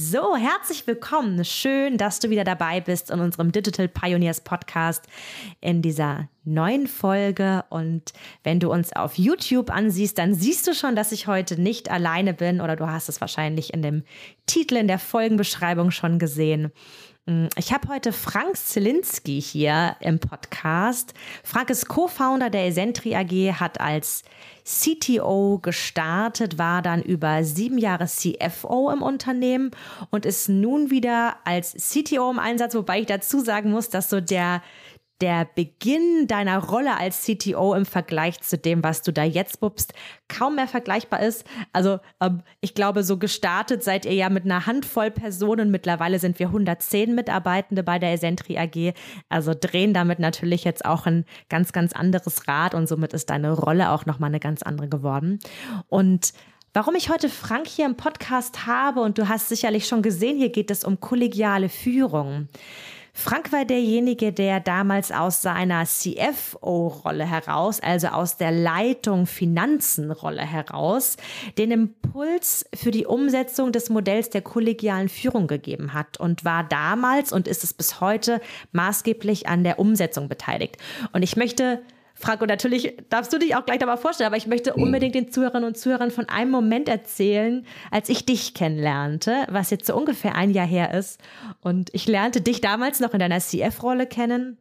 So, herzlich willkommen. Schön, dass du wieder dabei bist in unserem Digital Pioneers Podcast in dieser neuen Folge. Und wenn du uns auf YouTube ansiehst, dann siehst du schon, dass ich heute nicht alleine bin oder du hast es wahrscheinlich in dem Titel in der Folgenbeschreibung schon gesehen. Mm, ich habe heute Frank Zielinski hier im Podcast. Frank ist Co-Founder der Esentri AG, hat als CTO gestartet, war dann über sieben Jahre CFO im Unternehmen und ist nun wieder als CTO im Einsatz, wobei ich dazu sagen muss, dass so der der Beginn deiner Rolle als CTO im Vergleich zu dem, was du da jetzt bubst, kaum mehr vergleichbar ist. Also ähm, ich glaube, so gestartet seid ihr ja mit einer Handvoll Personen. Mittlerweile sind wir 110 Mitarbeitende bei der Esentri AG. Also drehen damit natürlich jetzt auch ein ganz, ganz anderes Rad und somit ist deine Rolle auch nochmal eine ganz andere geworden. Und Warum ich heute Frank hier im Podcast habe, und du hast sicherlich schon gesehen, hier geht es um kollegiale Führung. Frank war derjenige, der damals aus seiner CFO-Rolle heraus, also aus der Leitung Finanzen-Rolle heraus, den Impuls für die Umsetzung des Modells der kollegialen Führung gegeben hat und war damals und ist es bis heute maßgeblich an der Umsetzung beteiligt. Und ich möchte Frank, und natürlich darfst du dich auch gleich dabei vorstellen, aber ich möchte mhm. unbedingt den Zuhörerinnen und Zuhörern von einem Moment erzählen, als ich dich kennenlernte, was jetzt so ungefähr ein Jahr her ist. Und ich lernte dich damals noch in deiner CF-Rolle kennen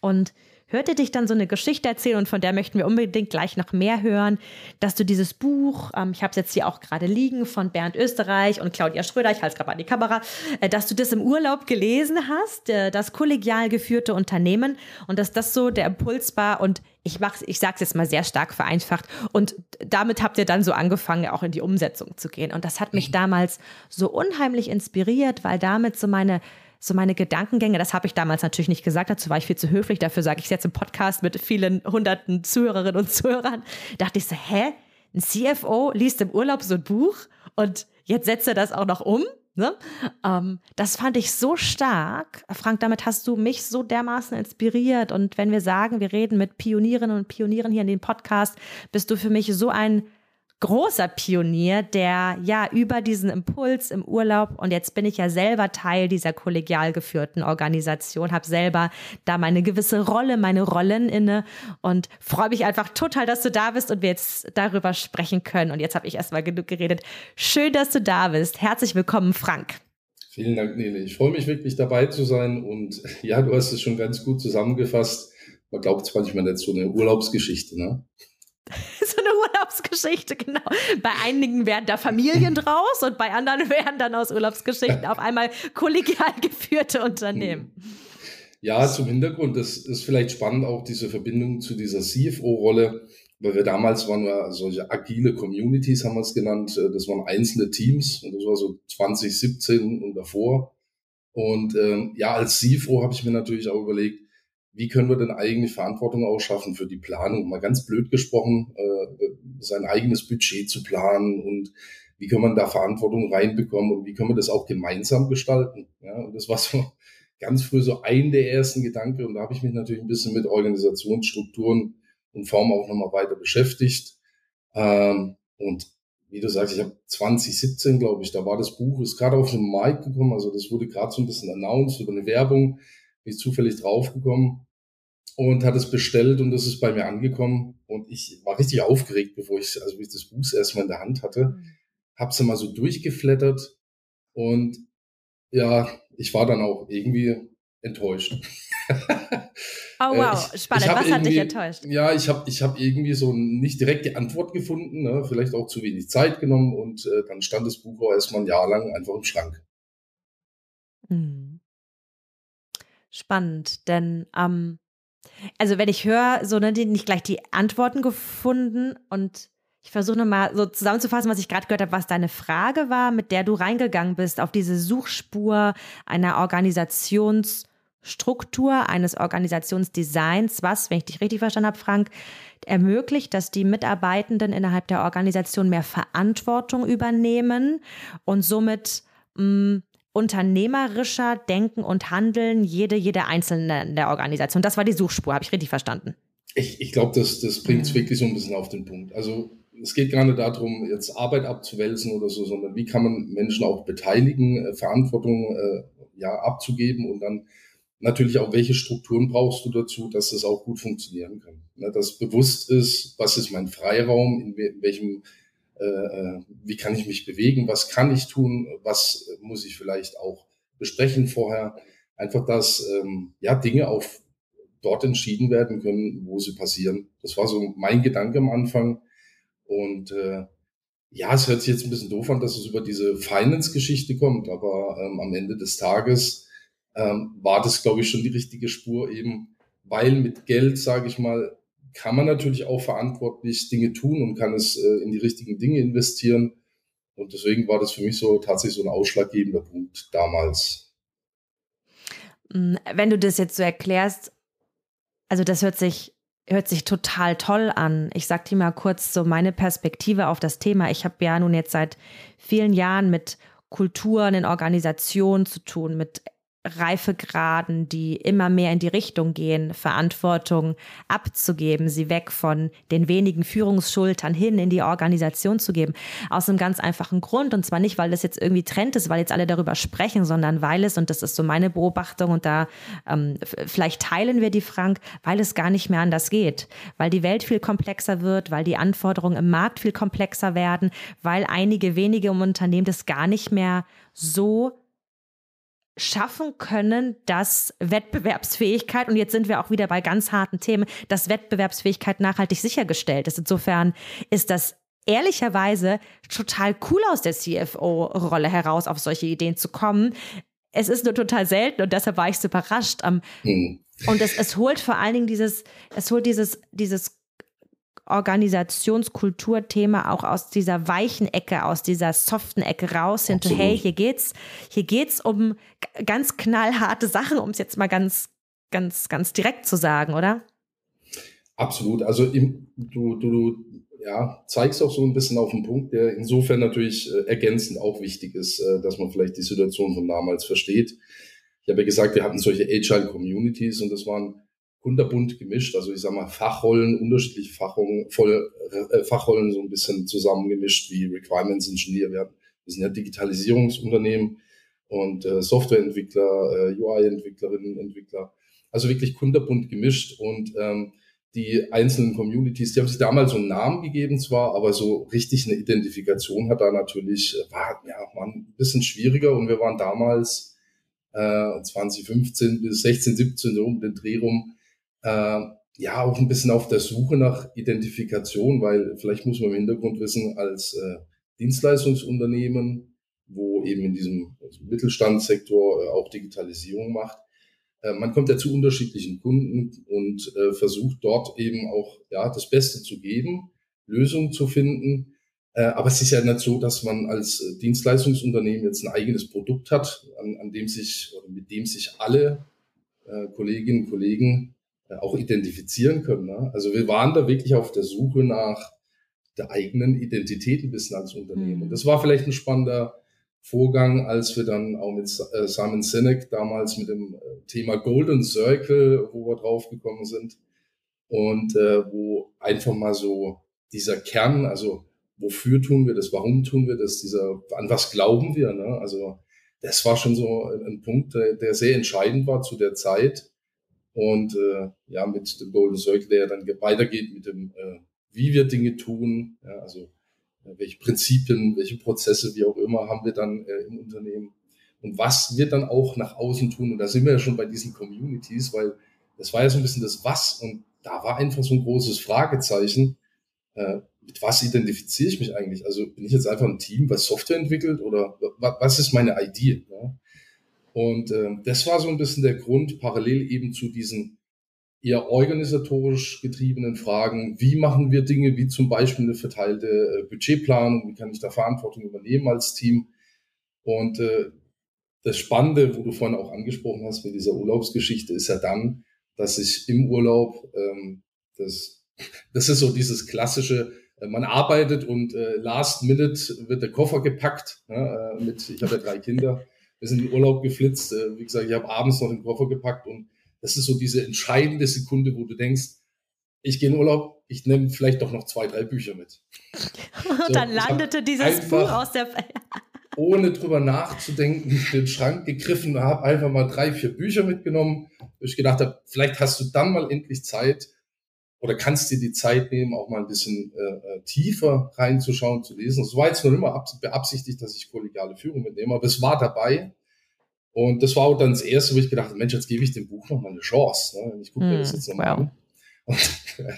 und hörte dich dann so eine Geschichte erzählen und von der möchten wir unbedingt gleich noch mehr hören, dass du dieses Buch, ähm, ich habe es jetzt hier auch gerade liegen, von Bernd Österreich und Claudia Schröder, ich halte es gerade an die Kamera, äh, dass du das im Urlaub gelesen hast, äh, das kollegial geführte Unternehmen und dass das so der Impuls war und ich mach's, ich sag's jetzt mal sehr stark vereinfacht und damit habt ihr dann so angefangen, auch in die Umsetzung zu gehen und das hat mich mhm. damals so unheimlich inspiriert, weil damit so meine so meine Gedankengänge, das habe ich damals natürlich nicht gesagt, dazu war ich viel zu höflich, dafür sage ich es jetzt im Podcast mit vielen hunderten Zuhörerinnen und Zuhörern, dachte ich so, hä? Ein CFO liest im Urlaub so ein Buch und jetzt setzt er das auch noch um? Ne? Ähm, das fand ich so stark. Frank, damit hast du mich so dermaßen inspiriert. Und wenn wir sagen, wir reden mit Pionierinnen und Pionieren hier in dem Podcast, bist du für mich so ein großer Pionier, der ja über diesen Impuls im Urlaub und jetzt bin ich ja selber Teil dieser kollegial geführten Organisation, habe selber da meine gewisse Rolle, meine Rollen inne und freue mich einfach total, dass du da bist und wir jetzt darüber sprechen können. Und jetzt habe ich erstmal genug geredet. Schön, dass du da bist. Herzlich willkommen, Frank. Vielen Dank, Nele. Ich freue mich wirklich dabei zu sein und ja, du hast es schon ganz gut zusammengefasst. Man glaubt es manchmal nicht so eine Urlaubsgeschichte, ne? so eine Urlaubsgeschichte, genau. Bei einigen werden da Familien draus und bei anderen werden dann aus Urlaubsgeschichten auf einmal kollegial geführte Unternehmen. Ja, zum Hintergrund, das ist vielleicht spannend, auch diese Verbindung zu dieser CFO-Rolle, weil wir damals waren wir solche agile Communities, haben wir es genannt. Das waren einzelne Teams und das war so 2017 und davor. Und ähm, ja, als CFO habe ich mir natürlich auch überlegt, wie können wir denn eigentlich Verantwortung auch schaffen für die Planung? Mal ganz blöd gesprochen, äh, sein eigenes Budget zu planen und wie kann man da Verantwortung reinbekommen und wie können wir das auch gemeinsam gestalten? Ja, und das war so ganz früh so ein der ersten Gedanken und da habe ich mich natürlich ein bisschen mit Organisationsstrukturen und Form auch nochmal weiter beschäftigt. Ähm, und wie du sagst, ich habe 2017, glaube ich, da war das Buch, ist gerade auf den Markt gekommen, also das wurde gerade so ein bisschen announced über eine Werbung, bin ich zufällig draufgekommen und hat es bestellt und es ist bei mir angekommen und ich war richtig aufgeregt, bevor ich, also ich das Buch erstmal in der Hand hatte, mhm. hab's dann mal so durchgeflattert und ja, ich war dann auch irgendwie enttäuscht. Oh äh, wow, ich, spannend. Ich Was hat dich enttäuscht? Ja, ich habe ich hab irgendwie so nicht direkt die Antwort gefunden, ne? vielleicht auch zu wenig Zeit genommen und äh, dann stand das Buch auch erstmal ein Jahr lang einfach im Schrank. Hm. Spannend, denn ähm, also wenn ich höre, so ne, nicht gleich die Antworten gefunden und ich versuche nochmal so zusammenzufassen, was ich gerade gehört habe, was deine Frage war, mit der du reingegangen bist auf diese Suchspur einer Organisationsstruktur, eines Organisationsdesigns, was, wenn ich dich richtig verstanden habe, Frank, ermöglicht, dass die Mitarbeitenden innerhalb der Organisation mehr Verantwortung übernehmen und somit mh, mm, unternehmerischer denken und handeln jede, jede einzelne in der Organisation. Das war die Suchspur, habe ich richtig verstanden. Ich, ich glaube, das, das bringt es mhm. wirklich so ein bisschen auf den Punkt. Also es geht gar nicht darum, jetzt Arbeit abzuwälzen oder so, sondern wie kann man Menschen auch beteiligen, äh, Verantwortung äh, ja abzugeben und dann natürlich auch, welche Strukturen brauchst du dazu, dass das auch gut funktionieren kann. Ne, dass bewusst ist, was ist mein Freiraum, in, in welchem wie kann ich mich bewegen, was kann ich tun, was muss ich vielleicht auch besprechen vorher. Einfach, dass ähm, ja Dinge auch dort entschieden werden können, wo sie passieren. Das war so mein Gedanke am Anfang. Und äh, ja, es hört sich jetzt ein bisschen doof an, dass es über diese Finance-Geschichte kommt, aber ähm, am Ende des Tages ähm, war das, glaube ich, schon die richtige Spur eben, weil mit Geld, sage ich mal, kann man natürlich auch verantwortlich Dinge tun und kann es äh, in die richtigen Dinge investieren. Und deswegen war das für mich so tatsächlich so ein ausschlaggebender Punkt damals. Mm, wenn du das jetzt so erklärst, also das hört sich hört sich total toll an. Ich sag dir mal kurz so meine Perspektive auf das Thema. Ich habe ja nun jetzt seit vielen Jahren mit Kulturen in Organisationen zu tun, mit Reifegraden, die immer mehr in die Richtung gehen, Verantwortung abzugeben, sie weg von den wenigen Führungsschultern hin in die Organisation zu geben. Aus einem ganz einfachen Grund. Und zwar nicht, weil das jetzt irgendwie Trend ist, weil jetzt alle darüber sprechen, sondern weil es, und das ist so meine Beobachtung, und da ähm, vielleicht teilen wir die, Frank, weil es gar nicht mehr anders geht. Weil die Welt viel komplexer wird, weil die Anforderungen im Markt viel komplexer werden, weil einige wenige im Unternehmen das gar nicht mehr so schaffen können, dass Wettbewerbsfähigkeit, und jetzt sind wir auch wieder bei ganz harten Themen, dass Wettbewerbsfähigkeit nachhaltig sichergestellt ist. Insofern ist das ehrlicherweise total cool aus der CFO-Rolle heraus, auf solche Ideen zu kommen. Es ist nur total selten und deshalb war ich so überrascht. Mhm. Und es, es holt vor allen Dingen dieses, es holt dieses, dieses Organisationskulturthema auch aus dieser weichen Ecke, aus dieser soften Ecke raus hinter, hey, hier geht's, hier geht's um ganz knallharte Sachen, um es jetzt mal ganz, ganz, ganz direkt zu sagen, oder? Absolut. Also im, du, du, du ja, zeigst auch so ein bisschen auf den Punkt, der insofern natürlich äh, ergänzend auch wichtig ist, äh, dass man vielleicht die Situation von damals versteht. Ich habe ja gesagt, wir hatten solche Agile Communities und das waren kunterbunt gemischt. Also ich sag mal Fachrollen, unterschiedliche Fachrollen, voll, äh, Fachrollen so ein bisschen zusammengemischt wie Requirements Engineer. Wir, wir sind ja Digitalisierungsunternehmen und äh, Softwareentwickler, äh, UI-Entwicklerinnen, Entwickler. Also wirklich kunterbunt gemischt und ähm, die einzelnen Communities, die haben sich damals so einen Namen gegeben zwar, aber so richtig eine Identifikation hat da natürlich, äh, war, ja, war ein bisschen schwieriger und wir waren damals äh, 2015 bis 16, 17 so um den Dreh rum äh, ja auch ein bisschen auf der Suche nach Identifikation, weil vielleicht muss man im Hintergrund wissen, als äh, Dienstleistungsunternehmen, wo eben in diesem Mittelstandssektor äh, auch Digitalisierung macht, äh, man kommt ja zu unterschiedlichen Kunden und äh, versucht dort eben auch ja das Beste zu geben, Lösungen zu finden. Äh, aber es ist ja nicht so, dass man als Dienstleistungsunternehmen jetzt ein eigenes Produkt hat, an, an dem sich mit dem sich alle äh, Kolleginnen und Kollegen auch identifizieren können. Ne? Also wir waren da wirklich auf der Suche nach der eigenen Identität ein bisschen als Unternehmen. Mhm. Und das war vielleicht ein spannender Vorgang, als wir dann auch mit äh, Simon Sinek damals mit dem äh, Thema Golden Circle, wo wir draufgekommen sind und äh, wo einfach mal so dieser Kern, also wofür tun wir das, warum tun wir das, dieser, an was glauben wir, ne? Also das war schon so ein Punkt, der sehr entscheidend war zu der Zeit und äh, ja, mit dem Golden Circle, der dann weitergeht mit dem, äh, wie wir Dinge tun, ja, also äh, welche Prinzipien, welche Prozesse, wie auch immer, haben wir dann äh, im Unternehmen. und was wir dann auch nach außen tun. Und da sind wir ja schon bei diesen Communities, weil das war ja so ein bisschen das Was und da war einfach so ein großes Fragezeichen. Äh, mit was identifiziere ich mich eigentlich? Also bin ich jetzt einfach ein Team, was Software entwickelt oder was ist meine? Ja? Und äh, das war so ein bisschen der Grund, parallel eben zu diesen eher organisatorisch getriebenen Fragen. Wie machen wir Dinge, wie zum Beispiel eine verteilte äh, Budgetplanung? Wie kann ich da Verantwortung übernehmen als Team? Und äh, das Spannende, wo du vorhin auch angesprochen hast mit dieser Urlaubsgeschichte, ist ja dann, dass ich im Urlaub, ähm, das, das ist so dieses klassische, äh, man arbeitet und äh, last minute wird der Koffer gepackt. Ne, äh, mit, ich habe ja drei Kinder, wir sind in den Urlaub geflitzt. Äh, wie gesagt, ich habe abends noch den Koffer gepackt und das ist so diese entscheidende Sekunde, wo du denkst, ich gehe in Urlaub, ich nehme vielleicht doch noch zwei, drei Bücher mit. So, Dann landete dieses Buch aus der ohne drüber nachzudenken, den Schrank gegriffen und habe einfach mal drei, vier Bücher mitgenommen, wo ich gedacht habe, vielleicht hast du dann mal endlich Zeit oder kannst dir die Zeit nehmen, auch mal ein bisschen äh, äh tiefer reinzuschauen, zu lesen. Es war jetzt noch immer beabsichtigt, dass ich kollegiale Führung mitnehme, aber es war dabei. Und das war auch dann das Erste, wo ich gedacht habe, Mensch, jetzt gebe ich dem Buch noch mal eine Chance. Ne? Ich gucke mir das hm, jetzt nochmal wow. an. Und,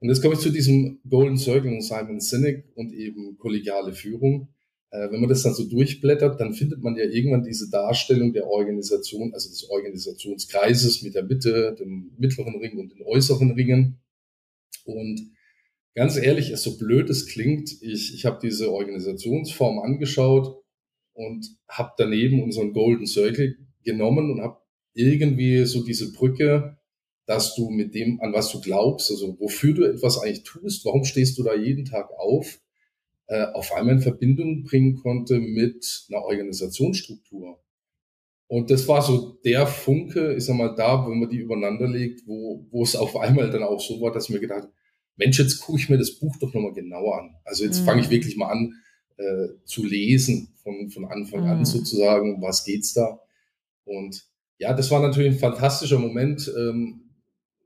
und jetzt komme ich zu diesem Golden Circle und Simon Sinek und eben kollegiale Führung. Äh, wenn man das dann so durchblättert, dann findet man ja irgendwann diese Darstellung der Organisation, also des Organisationskreises mit der Mitte, dem mittleren Ring und den äußeren Ringen. Und ganz ehrlich, es so blöd es klingt, ich, ich habe diese Organisationsform angeschaut und habe daneben unseren Golden Circle genommen und habe irgendwie so diese Brücke, dass du mit dem, an was du glaubst, also wofür du etwas eigentlich tust, warum stehst du da jeden Tag auf, äh, auf einmal in Verbindung bringen konnte mit einer Organisationsstruktur. Und das war so der Funke, ich sag mal, da, wenn man die übereinander legt, wo, wo es auf einmal dann auch so war, dass ich mir gedacht Mensch, jetzt gucke ich mir das Buch doch nochmal genauer an. Also jetzt mhm. fange ich wirklich mal an äh, zu lesen von, von Anfang mhm. an sozusagen, was geht's da. Und ja, das war natürlich ein fantastischer Moment. Ähm,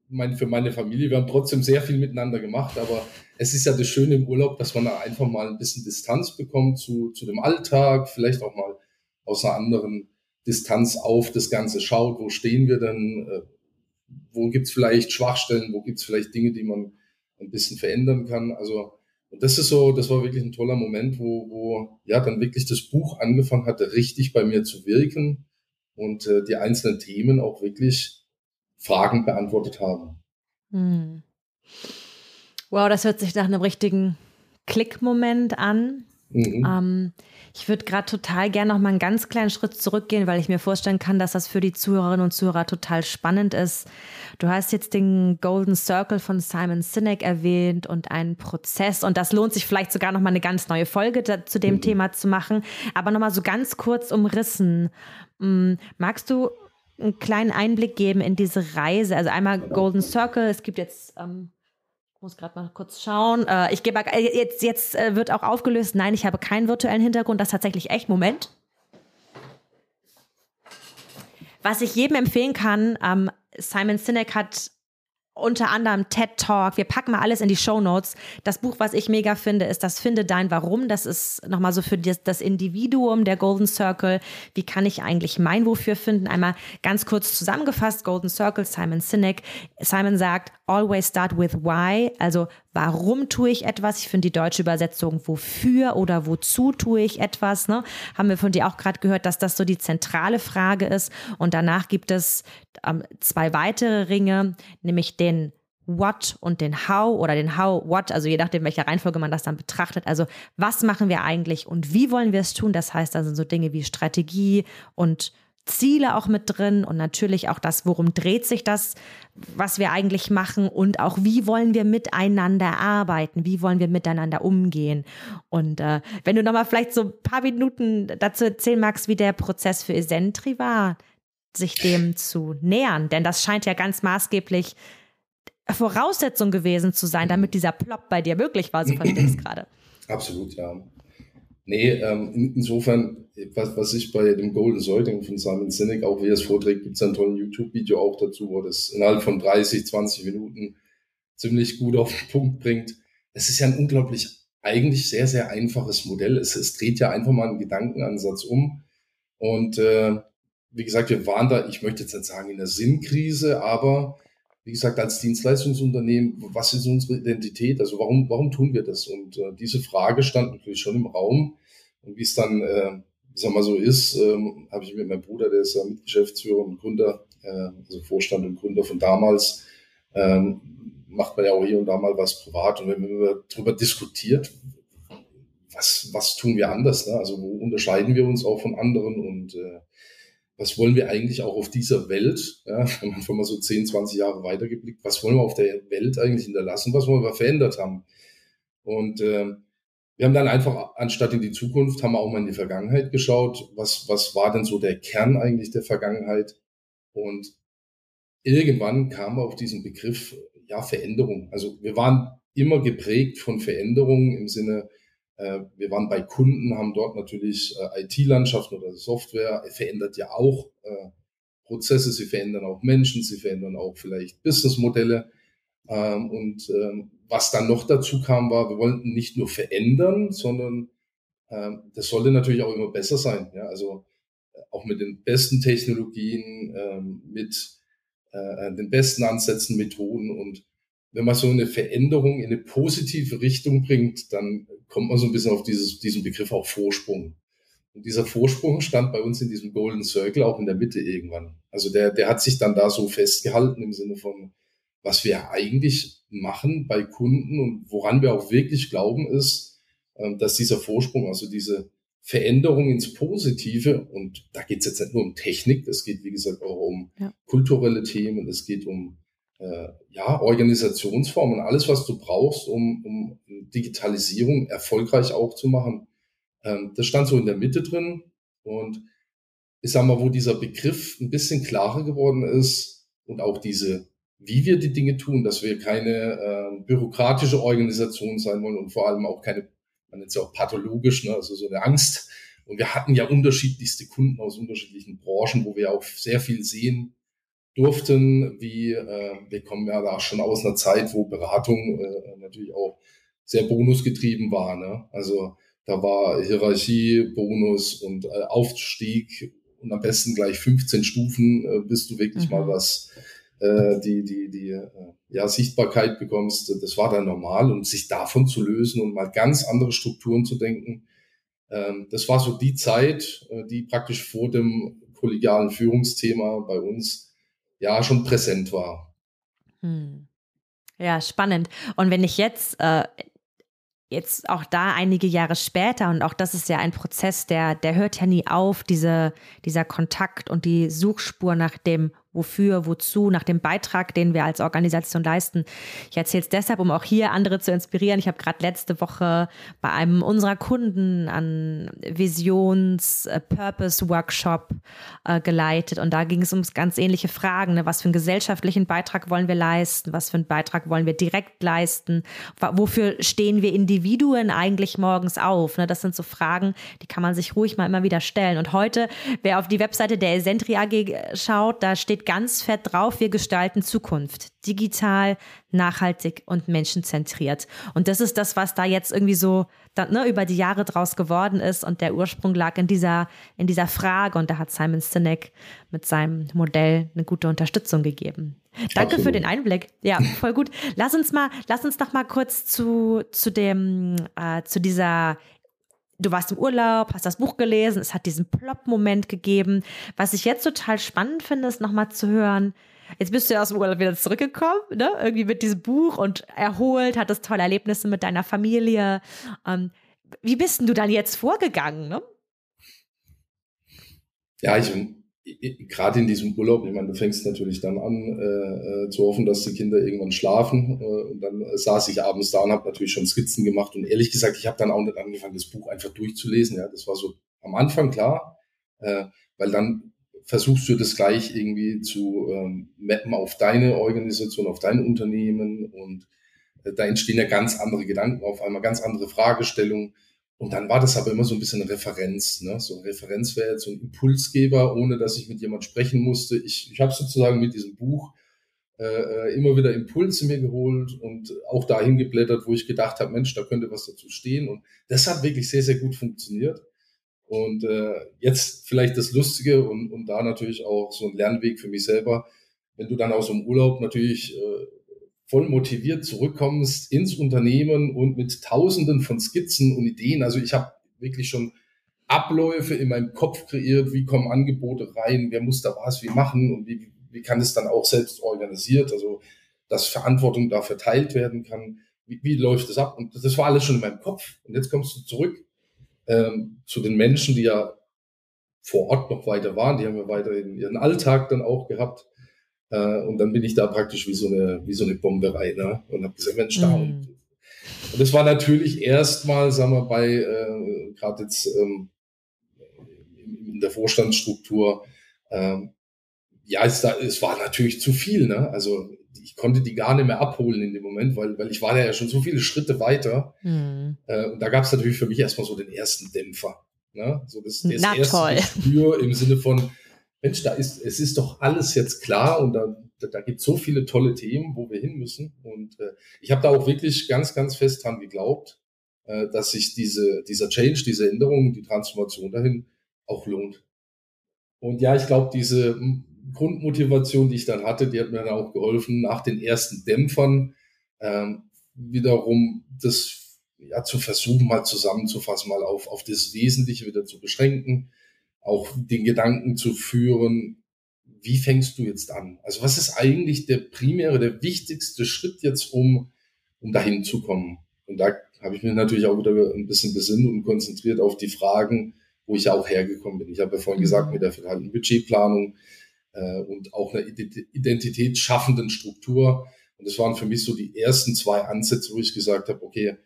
mein, für meine Familie. Wir haben trotzdem sehr viel miteinander gemacht, aber es ist ja das Schöne im Urlaub, dass man da einfach mal ein bisschen Distanz bekommt zu, zu dem Alltag, vielleicht auch mal aus einer anderen Distanz auf das Ganze schaut, wo stehen wir denn, äh, wo gibt's vielleicht Schwachstellen, wo gibt's vielleicht Dinge, die man ein bisschen verändern kann. Also und das ist so, das war wirklich ein toller Moment, wo, wo ja dann wirklich das Buch angefangen hatte, richtig bei mir zu wirken und äh, die einzelnen Themen auch wirklich Fragen beantwortet haben. Hm. Wow, das hört sich nach einem richtigen Klickmoment an. Mhm. Ähm, ich würde gerade total gerne noch mal einen ganz kleinen Schritt zurückgehen, weil ich mir vorstellen kann, dass das für die Zuhörerinnen und Zuhörer total spannend ist. Du hast jetzt den Golden Circle von Simon Sinek erwähnt und einen Prozess und das lohnt sich vielleicht sogar noch mal eine ganz neue Folge da, zu dem mhm. Thema zu machen. Aber noch mal so ganz kurz umrissen. Hm, magst du einen kleinen Einblick geben in diese Reise. Also einmal Golden Circle, es gibt jetzt, ähm, ich muss gerade mal kurz schauen, äh, ich gebe äh, jetzt, jetzt äh, wird auch aufgelöst, nein, ich habe keinen virtuellen Hintergrund, das ist tatsächlich echt. Moment. Was ich jedem empfehlen kann, ähm, Simon Sinek hat unter anderem TED Talk. Wir packen mal alles in die Show Notes. Das Buch, was ich mega finde, ist das Finde dein Warum. Das ist nochmal so für das, das Individuum der Golden Circle. Wie kann ich eigentlich mein Wofür finden? Einmal ganz kurz zusammengefasst. Golden Circle, Simon Sinek. Simon sagt, always start with why. Also, warum tue ich etwas? Ich finde die deutsche Übersetzung, wofür oder wozu tue ich etwas? Ne? Haben wir von dir auch gerade gehört, dass das so die zentrale Frage ist. Und danach gibt es ähm, zwei weitere Ringe, nämlich den What und den How oder den How, What, also je nachdem, welcher Reihenfolge man das dann betrachtet. Also was machen wir eigentlich und wie wollen wir es tun? Das heißt, da sind so Dinge wie Strategie und Ziele auch mit drin und natürlich auch das, worum dreht sich das, was wir eigentlich machen und auch wie wollen wir miteinander arbeiten, wie wollen wir miteinander umgehen. Und äh, wenn du nochmal vielleicht so ein paar Minuten dazu erzählen magst, wie der Prozess für Esentri war, sich dem zu nähern, denn das scheint ja ganz maßgeblich Voraussetzung gewesen zu sein, damit dieser Plop bei dir möglich war, so verstehe ich es gerade. Absolut, ja. Nee, ähm, insofern, was, was ich bei dem Golden Säugling von Simon Sinek, auch wie es vorträgt, gibt es ein tolles YouTube-Video auch dazu, wo das innerhalb von 30, 20 Minuten ziemlich gut auf den Punkt bringt. Es ist ja ein unglaublich, eigentlich sehr, sehr einfaches Modell. Es, es dreht ja einfach mal einen Gedankenansatz um Und äh, wie gesagt, wir waren da, ich möchte jetzt nicht sagen in der Sinnkrise, aber wie gesagt, als Dienstleistungsunternehmen, was ist unsere Identität? Also warum, warum tun wir das? Und äh, diese Frage stand natürlich schon im Raum. Und wie es dann, äh, ich sag mal so ist, ähm, habe ich mit meinem Bruder, der ist ja Mitgeschäftsführer und Gründer, äh, also Vorstand und Gründer von damals, ähm, macht man ja auch hier und da mal was privat. Und wenn man darüber diskutiert, was, was tun wir anders? Ne? Also wo unterscheiden wir uns auch von anderen und äh, was wollen wir eigentlich auch auf dieser Welt, ja, wenn man mal so 10, 20 Jahre weitergeblickt, was wollen wir auf der Welt eigentlich hinterlassen, was wollen wir verändert haben? Und äh, wir haben dann einfach, anstatt in die Zukunft, haben wir auch mal in die Vergangenheit geschaut, was, was war denn so der Kern eigentlich der Vergangenheit? Und irgendwann kam auf diesen Begriff, ja, Veränderung. Also wir waren immer geprägt von Veränderungen im Sinne, wir waren bei Kunden, haben dort natürlich äh, IT-Landschaften oder Software, verändert ja auch äh, Prozesse, sie verändern auch Menschen, sie verändern auch vielleicht Businessmodelle. Ähm, und ähm, was dann noch dazu kam, war, wir wollten nicht nur verändern, sondern ähm, das sollte natürlich auch immer besser sein. Ja? Also auch mit den besten Technologien, mit den besten Ansätzen, Methoden und wenn man so eine Veränderung in eine positive Richtung bringt, dann kommt man so ein bisschen auf dieses, diesen Begriff auch Vorsprung. Und dieser Vorsprung stand bei uns in diesem Golden Circle auch in der Mitte irgendwann. Also der, der hat sich dann da so festgehalten im Sinne von, was wir eigentlich machen bei Kunden und woran wir auch wirklich glauben ist, ähm, dass dieser Vorsprung, also diese Veränderung ins Positive, und da geht es jetzt nicht nur um Technik, es geht, wie gesagt, auch um ja. kulturelle Themen, es geht um äh, ja, Organisationsformen, alles, was du brauchst, um, um Digitalisierung erfolgreich auch zu machen. Ähm, das stand so in der Mitte drin. Und ich sag mal, wo dieser Begriff ein bisschen klarer geworden ist und auch diese, wie wir die Dinge tun, dass wir keine äh, bürokratische Organisation sein wollen und vor allem auch keine, man nennt es ja auch pathologisch, ne, also so eine Angst. Und wir hatten ja unterschiedlichste Kunden aus unterschiedlichen Branchen, wo wir auch sehr viel sehen, durften, wie äh, wir kommen ja da schon aus einer Zeit, wo Beratung äh, natürlich auch sehr bonusgetrieben war. Ne? Also da war Hierarchie, Bonus und äh, Aufstieg und am besten gleich 15 Stufen, äh, bis du wirklich mhm. mal was äh, die die die äh, ja Sichtbarkeit bekommst. Das war dann normal und sich davon zu lösen und mal ganz andere Strukturen zu denken. Ähm, das war so die Zeit, äh, die praktisch vor dem kollegialen Führungsthema bei uns ja schon präsent war. Hm. Ja, spannend. Und wenn ich jetzt, äh, jetzt auch da einige Jahre später, und auch das ist ja ein Prozess, der, der hört ja nie auf, diese, dieser Kontakt und die Suchspur nach dem wofür, wozu, nach dem Beitrag, den wir als Organisation leisten. Ich erzähle es deshalb, um auch hier andere zu inspirieren. Ich habe gerade letzte Woche bei einem unserer Kunden an Visions-Purpose-Workshop äh, geleitet und da ging es um ganz ähnliche Fragen. Ne? Was für einen gesellschaftlichen Beitrag wollen wir leisten? Was für einen Beitrag wollen wir direkt leisten? Wofür stehen wir Individuen eigentlich morgens auf? Ne? Das sind so Fragen, die kann man sich ruhig mal immer wieder stellen. Und heute, wer auf die Webseite der Esentri AG schaut, da steht ganz fett drauf, wir gestalten Zukunft. Digital, nachhaltig und menschenzentriert. Und das ist das, was da jetzt irgendwie so da, ne, über die Jahre draus geworden ist. Und der Ursprung lag in dieser, in dieser Frage. Und da hat Simon Sinek mit seinem Modell eine gute Unterstützung gegeben. Danke Absolut. für den Einblick. Ja, voll gut. Lass uns mal, lass uns noch mal kurz zu, zu dem, äh, zu dieser du warst im Urlaub, hast das Buch gelesen, es hat diesen Plop-Moment gegeben. Was ich jetzt total spannend finde, ist nochmal zu hören, jetzt bist du ja aus dem Urlaub wieder zurückgekommen, ne? irgendwie mit diesem Buch und erholt, hattest tolle Erlebnisse mit deiner Familie. Ähm, wie bist denn du dann jetzt vorgegangen? Ne? Ja, ich bin gerade in diesem Urlaub, ich meine, du fängst natürlich dann an äh, äh, zu hoffen, dass die Kinder irgendwann schlafen. Äh, und dann äh, saß ich abends da und habe natürlich schon Skizzen gemacht. Und ehrlich gesagt, ich habe dann auch nicht angefangen, das Buch einfach durchzulesen. Ja, das war so am Anfang klar, äh, weil dann versuchst du das gleich irgendwie zu ähm, mappen auf deine Organisation, auf dein Unternehmen und äh, da entstehen ja ganz andere Gedanken, auf einmal ganz andere Fragestellungen. Und dann war das aber immer so ein bisschen Referenz. Ne? So eine Referenz wäre jetzt so ein Impulsgeber, ohne dass ich mit jemand sprechen musste. Ich, ich habe sozusagen mit diesem Buch äh, äh, immer wieder Impulse mir geholt und auch dahin geblättert, wo ich gedacht habe, Mensch, da könnte was dazu stehen. Und das hat wirklich sehr, sehr gut funktioniert. Und äh, jetzt vielleicht das Lustige und, und da natürlich auch so ein Lernweg für mich selber, wenn du dann aus dem Urlaub natürlich äh, voll motiviert zurückkommst ins Unternehmen und mit Tausenden von Skizzen und Ideen. Also ich habe wirklich schon Abläufe in meinem Kopf kreiert, wie kommen Angebote rein, wer muss da was wie machen und wie, wie kann es dann auch selbst organisiert, also dass Verantwortung da verteilt werden kann, wie, wie läuft es ab? Und das war alles schon in meinem Kopf. Und jetzt kommst du zurück ähm, zu den Menschen, die ja vor Ort noch weiter waren, die haben ja weiterhin ihren Alltag dann auch gehabt. Äh, und dann bin ich da praktisch wie so eine, wie so eine Bombe rein ne? und habe gesagt, Mensch, da. Mhm. Und das war natürlich erstmal, sagen wir, bei äh, gerade jetzt ähm, in der Vorstandsstruktur, ähm, ja, es, da, es war natürlich zu viel. Ne? Also ich konnte die gar nicht mehr abholen in dem Moment, weil, weil ich war da ja schon so viele Schritte weiter. Mhm. Äh, und da gab es natürlich für mich erstmal so den ersten Dämpfer. Ne? So das, das Na, erste toll. Gespür im Sinne von, Mensch, da ist, es ist doch alles jetzt klar und da, da, gibt so viele tolle Themen, wo wir hin müssen. Und äh, ich habe da auch wirklich ganz, ganz fest dran geglaubt, äh, dass sich diese, dieser Change, diese Änderung, die Transformation dahin auch lohnt. Und ja, ich glaube, diese Grundmotivation, die ich dann hatte, die hat mir dann auch geholfen, nach den ersten Dämpfern ähm, wiederum das ja zu versuchen, mal zusammenzufassen, mal auf, auf das Wesentliche wieder zu beschränken, auch den Gedanken zu führen, wie fängst du jetzt an? Also was ist eigentlich der primäre, der wichtigste Schritt jetzt, um, um dahin zu kommen? Und da habe ich mir natürlich auch wieder ein bisschen besinnt und konzentriert auf die Fragen, wo ich ja auch hergekommen bin. Ich habe ja vorhin gesagt, mhm. mit der verteilten Budgetplanung äh, und auch einer identitätsschaffenden Struktur. Und das waren für mich so die ersten zwei Ansätze, wo ich gesagt habe, okay,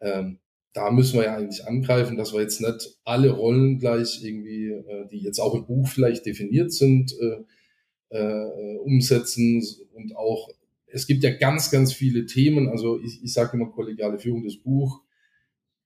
ähm, da müssen wir ja eigentlich angreifen, dass wir jetzt nicht alle Rollen gleich irgendwie, äh, die jetzt auch im Buch vielleicht definiert sind, äh, äh, umsetzen und auch es gibt ja ganz, ganz viele Themen. Also ich, ich sage immer kollegiale Führung, das Buch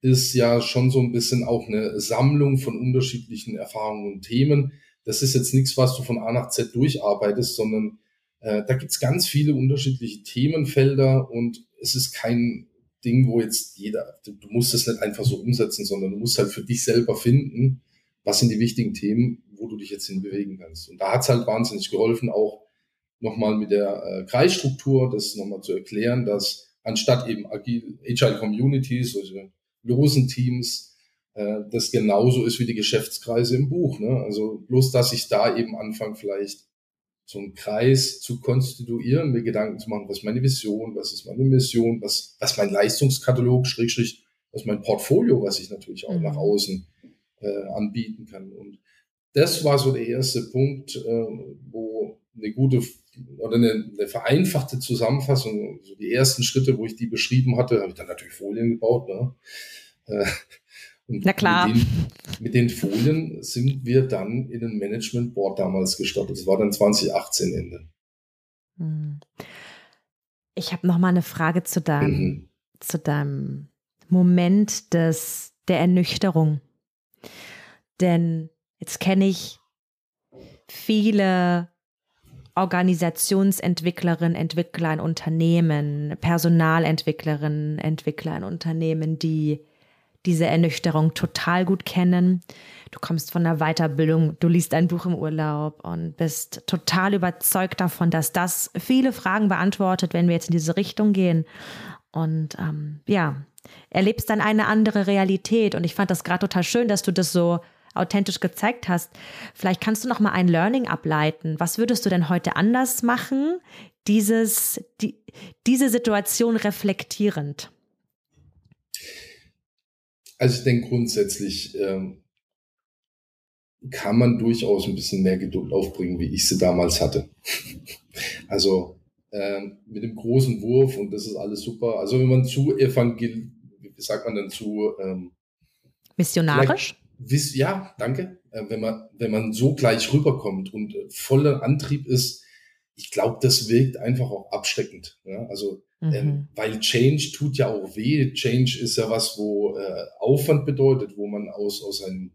ist ja schon so ein bisschen auch eine Sammlung von unterschiedlichen Erfahrungen und Themen. Das ist jetzt nichts, was du von A nach Z durcharbeitest, sondern äh, da gibt's ganz viele unterschiedliche Themenfelder und es ist kein Ding, wo jetzt jeder, du, musst es nicht einfach so umsetzen, sondern du musst halt für dich selber finden, was sind die wichtigen Themen, wo du dich jetzt hinbewegen kannst. Und da hat's halt wahnsinnig geholfen, auch nochmal mit der äh, Kreisstruktur, das nochmal zu erklären, dass anstatt eben Agile, Agile Communities, solche losen Teams, äh, das genauso ist wie die Geschäftskreise im Buch. Ne? Also bloß, dass ich da eben anfange, vielleicht so einen Kreis zu konstituieren, mir Gedanken zu machen, was ist meine Vision, was ist meine Mission, was, was mein Leistungskatalog, Schrägstrich, was mein Portfolio, was ich natürlich auch mhm. nach außen äh, anbieten kann. Und das war so der erste Punkt, äh, wo eine gute oder eine, eine vereinfachte Zusammenfassung, so die ersten Schritte, wo ich die beschrieben hatte, habe ich dann natürlich Folien gebaut. Ne? Äh, und Na klar. Mit den, mit den, Folien sind wir dann in den Management Board damals gestartet. Das war dann 2018 Ende. Hm. Ich habe noch mal eine Frage zu deinem, mhm. zu deinem Moment des, der Ernüchterung. Denn jetzt kenne ich viele Organisationsentwicklerin, Entwickler in Unternehmen, Personalentwicklerin, Entwickler in Unternehmen, die diese Ernüchterung total gut kennen. Du kommst von der Weiterbildung, du liest ein Buch im Urlaub und bist total überzeugt davon, dass das viele Fragen beantwortet, wenn wir jetzt in diese Richtung gehen. Und ähm, ja, erlebst dann eine andere Realität. Und ich fand das gerade total schön, dass du das so authentisch gezeigt hast. Vielleicht kannst du noch mal ein Learning ableiten. Was würdest du denn heute anders machen, dieses, die, diese Situation reflektierend? Also ich denke grundsätzlich ähm, kann man durchaus ein bisschen mehr Geduld aufbringen, wie ich sie damals hatte. also ähm, mit dem großen Wurf und das ist alles super. Also wenn man zu evangel, wie sagt man denn zu ähm, missionarisch? ja, danke. Äh, wenn man, wenn man so gleich rüberkommt und voller Antrieb ist, ich glaube, das wirkt einfach auch abschreckend. Ja? Also, ähm, mhm. ähm, weil Change tut ja auch weh. Change ist ja was, wo äh, Aufwand bedeutet, wo man aus, aus einem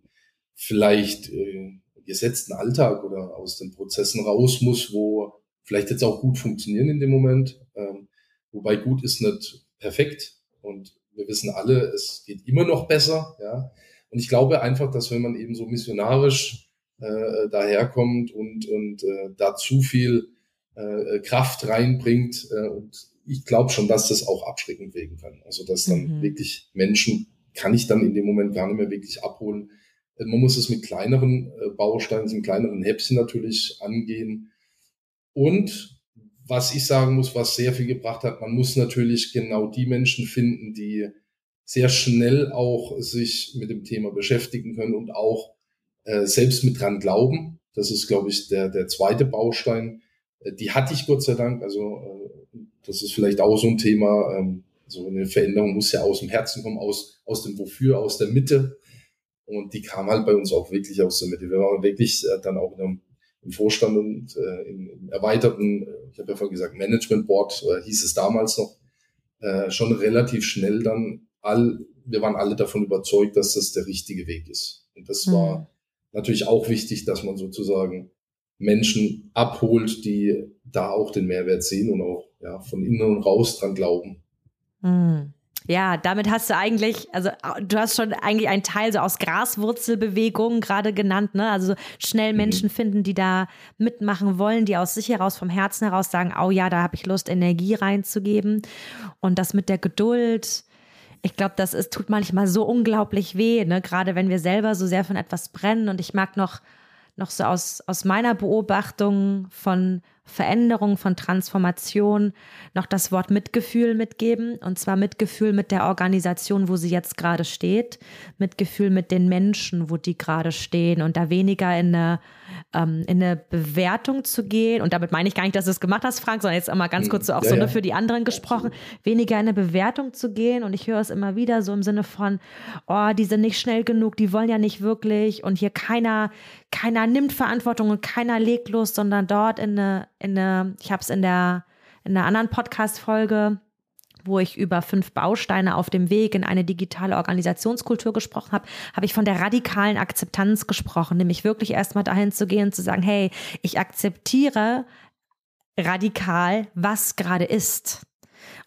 vielleicht äh, gesetzten Alltag oder aus den Prozessen raus muss, wo vielleicht jetzt auch gut funktionieren in dem Moment. Ähm, wobei gut ist nicht perfekt und wir wissen alle, es geht immer noch besser. Ja? Und ich glaube einfach, dass wenn man eben so missionarisch äh, daherkommt und, und äh, da zu viel äh, Kraft reinbringt, äh, und ich glaube schon, dass das auch abschreckend wirken kann. Also dass dann mhm. wirklich Menschen kann ich dann in dem Moment gar nicht mehr wirklich abholen. Äh, man muss es mit kleineren äh, Bausteinen, mit kleineren Häppchen natürlich angehen. Und was ich sagen muss, was sehr viel gebracht hat, man muss natürlich genau die Menschen finden, die sehr schnell auch sich mit dem Thema beschäftigen können und auch äh, selbst mit dran glauben. Das ist, glaube ich, der, der zweite Baustein. Äh, die hatte ich Gott sei Dank. Also äh, das ist vielleicht auch so ein Thema. Ähm, so eine Veränderung muss ja aus dem Herzen kommen, aus, aus dem Wofür, aus der Mitte. Und die kam halt bei uns auch wirklich aus der Mitte. Wir waren wirklich äh, dann auch im, im Vorstand und äh, im, im erweiterten, ich habe ja vorhin gesagt, Management Board äh, hieß es damals noch, äh, schon relativ schnell dann all, wir waren alle davon überzeugt, dass das der richtige Weg ist. Und das mhm. war natürlich auch wichtig, dass man sozusagen Menschen abholt, die da auch den Mehrwert sehen und auch ja, von innen und raus dran glauben. Mhm. Ja, damit hast du eigentlich, also du hast schon eigentlich einen Teil so aus Graswurzelbewegungen gerade genannt, ne? Also schnell mhm. Menschen finden, die da mitmachen wollen, die aus sich heraus, vom Herzen heraus sagen, oh ja, da habe ich Lust, Energie reinzugeben. Und das mit der Geduld, ich glaube, das ist, tut manchmal so unglaublich weh, ne? Gerade wenn wir selber so sehr von etwas brennen. Und ich mag noch, noch so aus, aus meiner Beobachtung von Veränderung, von Transformation noch das Wort Mitgefühl mitgeben. Und zwar Mitgefühl mit der Organisation, wo sie jetzt gerade steht. Mitgefühl mit den Menschen, wo die gerade stehen. Und da weniger in eine, ähm, in eine Bewertung zu gehen. Und damit meine ich gar nicht, dass du es gemacht hast, Frank, sondern jetzt einmal ganz kurz so auch ja, so ja. für die anderen gesprochen. Weniger in eine Bewertung zu gehen. Und ich höre es immer wieder so im Sinne von, oh, die sind nicht schnell genug, die wollen ja nicht wirklich. Und hier keiner, keiner nimmt Verantwortung und keiner legt los, sondern dort in eine in eine, ich habe es in der in einer anderen Podcast-Folge, wo ich über fünf Bausteine auf dem Weg in eine digitale Organisationskultur gesprochen habe, habe ich von der radikalen Akzeptanz gesprochen, nämlich wirklich erstmal dahin zu gehen und zu sagen, hey, ich akzeptiere radikal, was gerade ist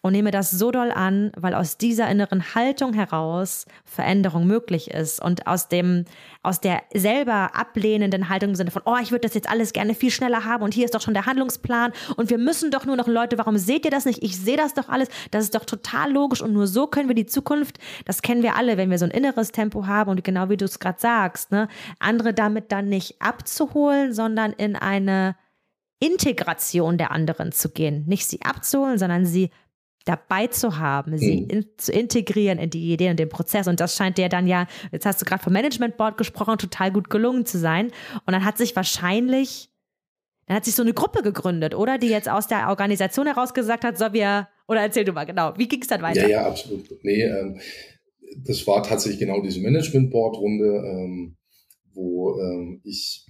und nehme das so doll an, weil aus dieser inneren Haltung heraus Veränderung möglich ist und aus dem, aus der selber ablehnenden Haltung im Sinne von, oh, ich würde das jetzt alles gerne viel schneller haben und hier ist doch schon der Handlungsplan und wir müssen doch nur noch Leute, warum seht ihr das nicht? Ich sehe das doch alles. Das ist doch total logisch und nur so können wir die Zukunft, das kennen wir alle, wenn wir so ein inneres Tempo haben und genau wie du es gerade sagst, ne, andere damit dann nicht abzuholen, sondern in eine Integration der anderen zu gehen. Nicht sie abzuholen, sondern sie dabei zu haben, sie mhm. in, zu integrieren in die Idee und den Prozess. Und das scheint dir dann ja, jetzt hast du gerade vom Management Board gesprochen, total gut gelungen zu sein. Und dann hat sich wahrscheinlich, dann hat sich so eine Gruppe gegründet, oder? Die jetzt aus der Organisation heraus gesagt hat, so wir, oder erzähl du mal genau, wie ging es dann weiter? Ja, ja, absolut. Nee, ähm, das war tatsächlich genau diese Management Board Runde, ähm, wo ähm, ich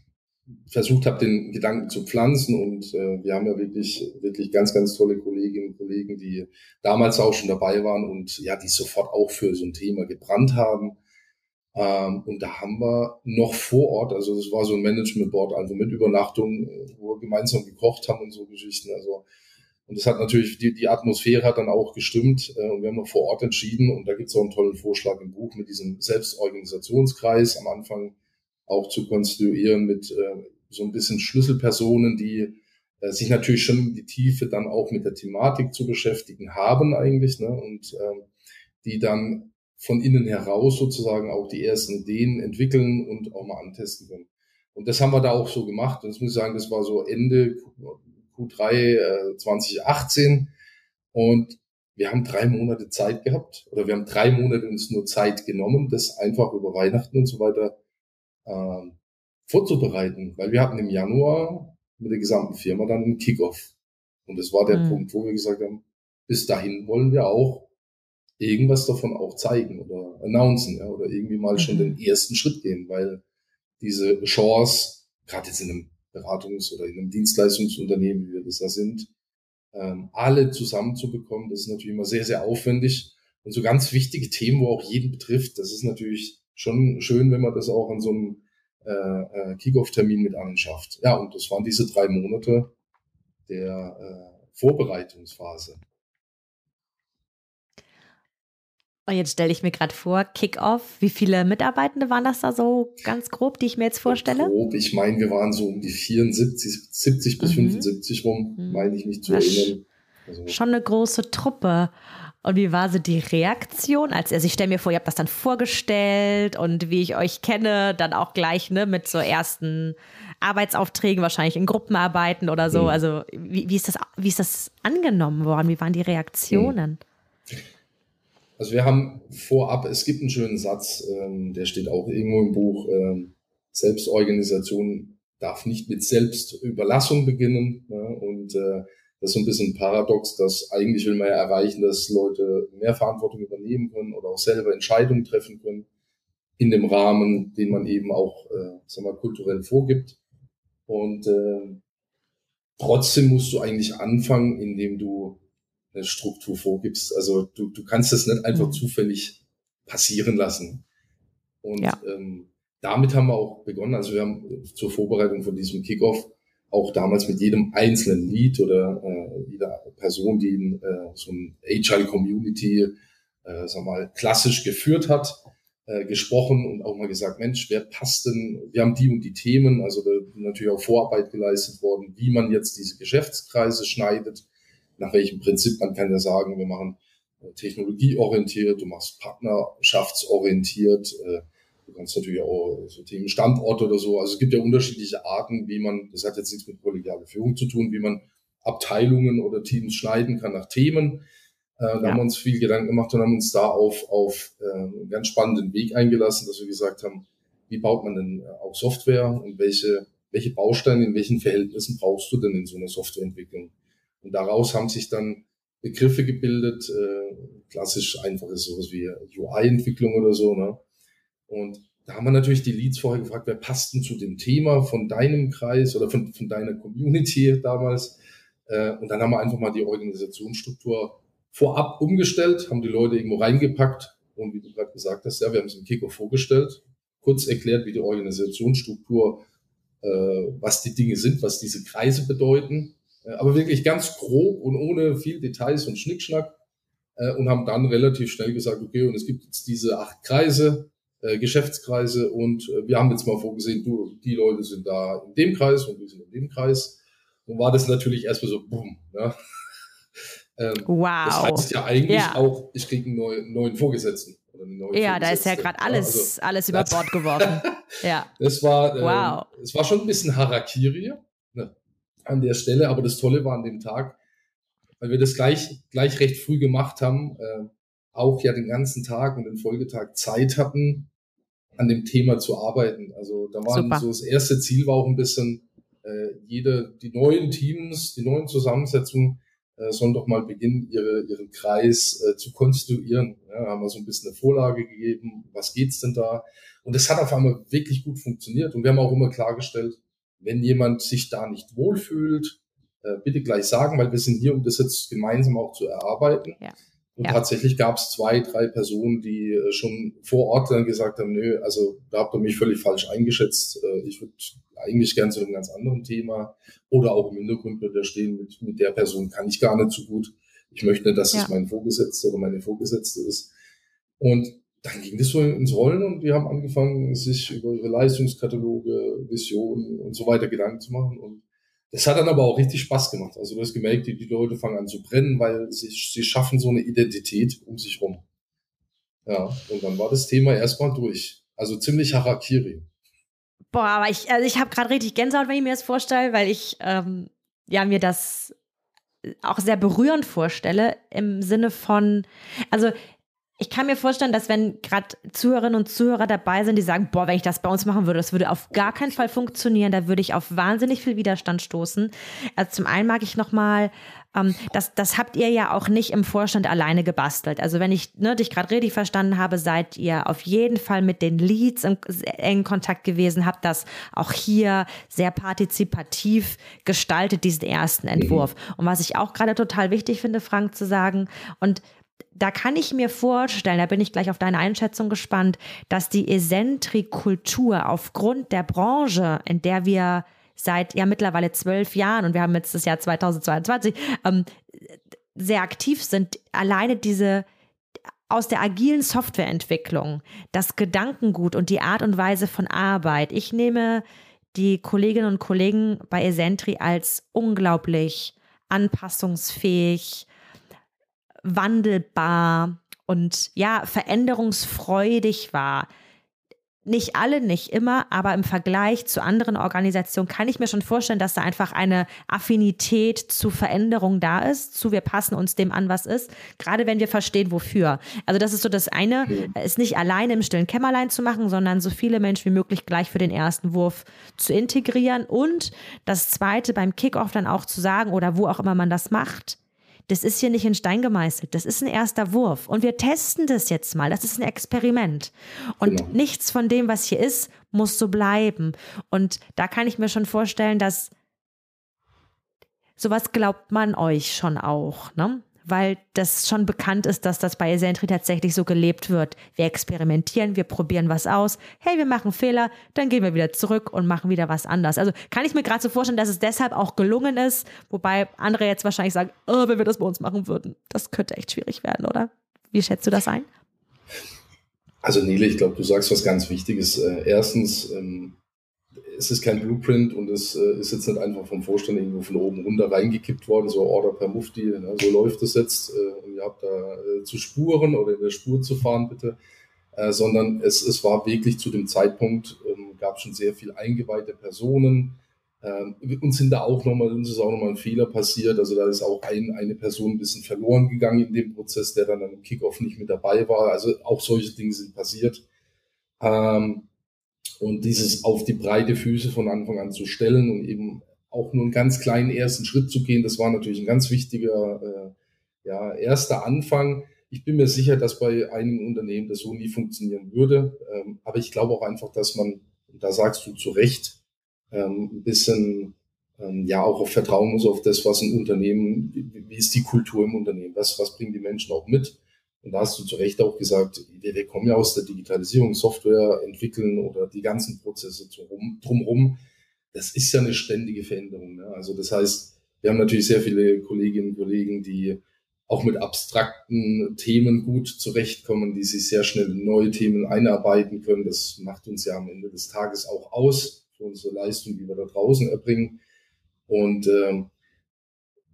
versucht habe, den Gedanken zu pflanzen. Und äh, wir haben ja wirklich, wirklich ganz, ganz tolle Kolleginnen und Kollegen, die damals auch schon dabei waren und ja, die sofort auch für so ein Thema gebrannt haben. Ähm, und da haben wir noch vor Ort, also das war so ein Management Board, also mit Übernachtung, wo wir gemeinsam gekocht haben und so Geschichten. Also und das hat natürlich, die, die Atmosphäre hat dann auch gestimmt äh, und wir haben noch vor Ort entschieden und da gibt es auch einen tollen Vorschlag im Buch mit diesem Selbstorganisationskreis am Anfang auch zu konstituieren mit äh, so ein bisschen Schlüsselpersonen, die äh, sich natürlich schon in die Tiefe dann auch mit der Thematik zu beschäftigen haben eigentlich ne? und ähm, die dann von innen heraus sozusagen auch die ersten Ideen entwickeln und auch mal antesten können. Und das haben wir da auch so gemacht. Und das muss ich sagen, das war so Ende Q3 äh, 2018. Und wir haben drei Monate Zeit gehabt oder wir haben drei Monate uns nur Zeit genommen, das einfach über Weihnachten und so weiter äh, vorzubereiten, weil wir hatten im Januar mit der gesamten Firma dann einen Kickoff. Und das war der mhm. Punkt, wo wir gesagt haben, bis dahin wollen wir auch irgendwas davon auch zeigen oder announcen ja, oder irgendwie mal mhm. schon den ersten Schritt gehen, weil diese Chance, gerade jetzt in einem Beratungs- oder in einem Dienstleistungsunternehmen, wie wir das da sind, ähm, alle zusammenzubekommen, das ist natürlich immer sehr, sehr aufwendig. Und so ganz wichtige Themen, wo auch jeden betrifft, das ist natürlich schon schön, wenn man das auch an so einem äh, äh, Kickoff-Termin mit anschafft. Ja, und das waren diese drei Monate der äh, Vorbereitungsphase. Und jetzt stelle ich mir gerade vor, Kickoff, wie viele Mitarbeitende waren das da so ganz grob, die ich mir jetzt vorstelle? Grob, ich meine, wir waren so um die 74, 70 bis mhm. 75 rum, mhm. meine ich mich zu erinnern. Also. Schon eine große Truppe. Und wie war so die Reaktion? Also, ich stelle mir vor, ihr habt das dann vorgestellt und wie ich euch kenne, dann auch gleich ne, mit so ersten Arbeitsaufträgen, wahrscheinlich in Gruppenarbeiten oder so. Mhm. Also wie, wie, ist das, wie ist das angenommen worden? Wie waren die Reaktionen? Mhm. Also wir haben vorab, es gibt einen schönen Satz, ähm, der steht auch irgendwo im Buch, ähm, Selbstorganisation darf nicht mit Selbstüberlassung beginnen. Ja, und äh, das ist so ein bisschen paradox, dass eigentlich will man ja erreichen, dass Leute mehr Verantwortung übernehmen können oder auch selber Entscheidungen treffen können in dem Rahmen, den man eben auch, äh, sag mal, kulturell vorgibt. Und äh, trotzdem musst du eigentlich anfangen, indem du eine Struktur vorgibst. Also du, du kannst das nicht einfach mhm. zufällig passieren lassen. Und ja. ähm, damit haben wir auch begonnen. Also wir haben zur Vorbereitung von diesem Kickoff auch damals mit jedem einzelnen Lead oder äh, jeder Person, die in äh, so ein Agile Community, äh, sag mal, klassisch geführt hat, äh, gesprochen und auch mal gesagt, Mensch, wer passt denn? Wir haben die und die Themen, also da natürlich auch Vorarbeit geleistet worden, wie man jetzt diese Geschäftskreise schneidet, nach welchem Prinzip. Man kann ja sagen, wir machen äh, technologieorientiert, du machst partnerschaftsorientiert, äh, du kannst natürlich auch so Themen Standort oder so. Also es gibt ja unterschiedliche Arten, wie man, das hat jetzt nichts mit kollegialer Führung zu tun, wie man Abteilungen oder Teams schneiden kann nach Themen. Äh, da ja. haben wir uns viel Gedanken gemacht und haben uns da auf, auf äh, einen ganz spannenden Weg eingelassen, dass wir gesagt haben, wie baut man denn äh, auch Software und welche, welche Bausteine in welchen Verhältnissen brauchst du denn in so einer Softwareentwicklung? Und daraus haben sich dann Begriffe gebildet, äh, klassisch einfach ist sowas wie UI-Entwicklung oder so. Ne? Und da haben wir natürlich die Leads vorher gefragt, wer passt denn zu dem Thema von deinem Kreis oder von, von deiner Community damals? Äh, und dann haben wir einfach mal die Organisationsstruktur vorab umgestellt, haben die Leute irgendwo reingepackt und wie du gerade gesagt hast, ja, wir haben es im Kiko vorgestellt, kurz erklärt, wie die Organisationsstruktur, äh, was die Dinge sind, was diese Kreise bedeuten, äh, aber wirklich ganz grob und ohne viel Details und Schnickschnack und haben dann relativ schnell gesagt, okay, und es gibt jetzt diese acht Kreise, äh, Geschäftskreise und äh, wir haben jetzt mal vorgesehen, du, die Leute sind da in dem Kreis und wir sind in dem Kreis. Und war das natürlich erstmal so, boom, ne? Ähm, wow. Das heißt ja eigentlich ja. auch, ich kriege einen neuen, neuen Vorgesetzten. ja, da ist ja gerade alles, also, alles über Bord geworfen. ja. Das war, ähm, wow. es war schon ein bisschen Harakiri ne, an der Stelle, aber das Tolle war an dem Tag, weil wir das gleich, gleich recht früh gemacht haben, äh, auch ja den ganzen Tag und den Folgetag Zeit hatten, an dem Thema zu arbeiten. Also da war so das erste Ziel war auch ein bisschen, äh, jede, die neuen Teams, die neuen Zusammensetzungen äh, sollen doch mal beginnen, ihre, ihren Kreis äh, zu konstituieren. Ja, haben wir so ein bisschen eine Vorlage gegeben, was geht's denn da? Und das hat auf einmal wirklich gut funktioniert. Und wir haben auch immer klargestellt, wenn jemand sich da nicht wohlfühlt, äh, bitte gleich sagen, weil wir sind hier, um das jetzt gemeinsam auch zu erarbeiten. Ja. Und ja. tatsächlich gab es zwei, drei Personen, die äh, schon vor Ort dann gesagt haben, nö, also da habt ihr mich völlig falsch eingeschätzt. Äh, ich würde eigentlich gern zu einem ganz anderen Thema oder auch im Hintergrund wird da stehen, mit, mit der Person kann ich gar nicht so gut. Ich möchte nicht, dass ja. es mein Vorgesetzter oder meine Vorgesetzte ist. Und dann ging das so ins Rollen und die haben angefangen, sich über ihre Leistungskataloge, Visionen und so weiter Gedanken zu machen. Und das hat dann aber auch richtig Spaß gemacht. Also du hast gemerkt, die, die Leute fangen an zu brennen, weil sie, sie schaffen so eine Identität um sich rum. Ja, und dann war das Thema erstmal durch. Also ziemlich Harakiri. Boah, aber ich, also ich habe gerade richtig Gänsehaut, wenn ich mir das vorstelle, weil ich ähm, ja mir das auch sehr berührend vorstelle im Sinne von, also ich kann mir vorstellen, dass wenn gerade Zuhörerinnen und Zuhörer dabei sind, die sagen, boah, wenn ich das bei uns machen würde, das würde auf gar keinen Fall funktionieren, da würde ich auf wahnsinnig viel Widerstand stoßen. Also zum einen mag ich nochmal, ähm, das, das habt ihr ja auch nicht im Vorstand alleine gebastelt. Also wenn ich ne, dich gerade richtig verstanden habe, seid ihr auf jeden Fall mit den Leads in engen Kontakt gewesen, habt das auch hier sehr partizipativ gestaltet, diesen ersten Entwurf. Und was ich auch gerade total wichtig finde, Frank, zu sagen, und da kann ich mir vorstellen, da bin ich gleich auf deine Einschätzung gespannt, dass die Esentrik-Kultur aufgrund der Branche, in der wir seit ja mittlerweile zwölf Jahren und wir haben jetzt das Jahr 2022 ähm, sehr aktiv sind, alleine diese aus der agilen Softwareentwicklung, das Gedankengut und die Art und Weise von Arbeit. Ich nehme die Kolleginnen und Kollegen bei Esentri als unglaublich anpassungsfähig, wandelbar und ja, veränderungsfreudig war nicht alle, nicht immer, aber im Vergleich zu anderen Organisationen kann ich mir schon vorstellen, dass da einfach eine Affinität zu Veränderung da ist, zu wir passen uns dem an, was ist, gerade wenn wir verstehen, wofür. Also das ist so das eine, es nicht alleine im stillen Kämmerlein zu machen, sondern so viele Menschen wie möglich gleich für den ersten Wurf zu integrieren und das zweite beim Kickoff dann auch zu sagen oder wo auch immer man das macht, das ist hier nicht in Stein gemeißelt. Das ist ein erster Wurf. Und wir testen das jetzt mal. Das ist ein Experiment. Und genau. nichts von dem, was hier ist, muss so bleiben. Und da kann ich mir schon vorstellen, dass sowas glaubt man euch schon auch. Ne? Weil das schon bekannt ist, dass das bei Esentri tatsächlich so gelebt wird. Wir experimentieren, wir probieren was aus. Hey, wir machen Fehler, dann gehen wir wieder zurück und machen wieder was anders. Also kann ich mir gerade so vorstellen, dass es deshalb auch gelungen ist, wobei andere jetzt wahrscheinlich sagen, oh, wenn wir das bei uns machen würden, das könnte echt schwierig werden, oder? Wie schätzt du das ein? Also Nele, ich glaube, du sagst was ganz Wichtiges. Äh, erstens, ähm, es ist kein Blueprint und es äh, ist jetzt nicht einfach vom Vorstand irgendwo von oben runter reingekippt worden, so Order per Mufti, ne? so läuft es jetzt äh, und ihr habt da äh, zu spuren oder in der Spur zu fahren, bitte. Äh, sondern es, es war wirklich zu dem Zeitpunkt, ähm, gab schon sehr viel eingeweihte Personen. Ähm, uns sind da auch nochmal, uns ist auch nochmal ein Fehler passiert. Also da ist auch ein, eine Person ein bisschen verloren gegangen in dem Prozess, der dann am Kickoff nicht mit dabei war. Also auch solche Dinge sind passiert. Ähm, und dieses auf die breite Füße von Anfang an zu stellen und eben auch nur einen ganz kleinen ersten Schritt zu gehen, das war natürlich ein ganz wichtiger äh, ja, erster Anfang. Ich bin mir sicher, dass bei einigen Unternehmen das so nie funktionieren würde. Ähm, aber ich glaube auch einfach, dass man, da sagst du zu Recht, ähm, ein bisschen ähm, ja auch auf Vertrauen muss auf das, was ein Unternehmen, wie, wie ist die Kultur im Unternehmen, was, was bringen die Menschen auch mit. Und da hast du zu Recht auch gesagt, wir, wir kommen ja aus der Digitalisierung, Software entwickeln oder die ganzen Prozesse drumherum. Das ist ja eine ständige Veränderung. Ne? Also das heißt, wir haben natürlich sehr viele Kolleginnen und Kollegen, die auch mit abstrakten Themen gut zurechtkommen, die sich sehr schnell in neue Themen einarbeiten können. Das macht uns ja am Ende des Tages auch aus für unsere Leistung, die wir da draußen erbringen. Und äh,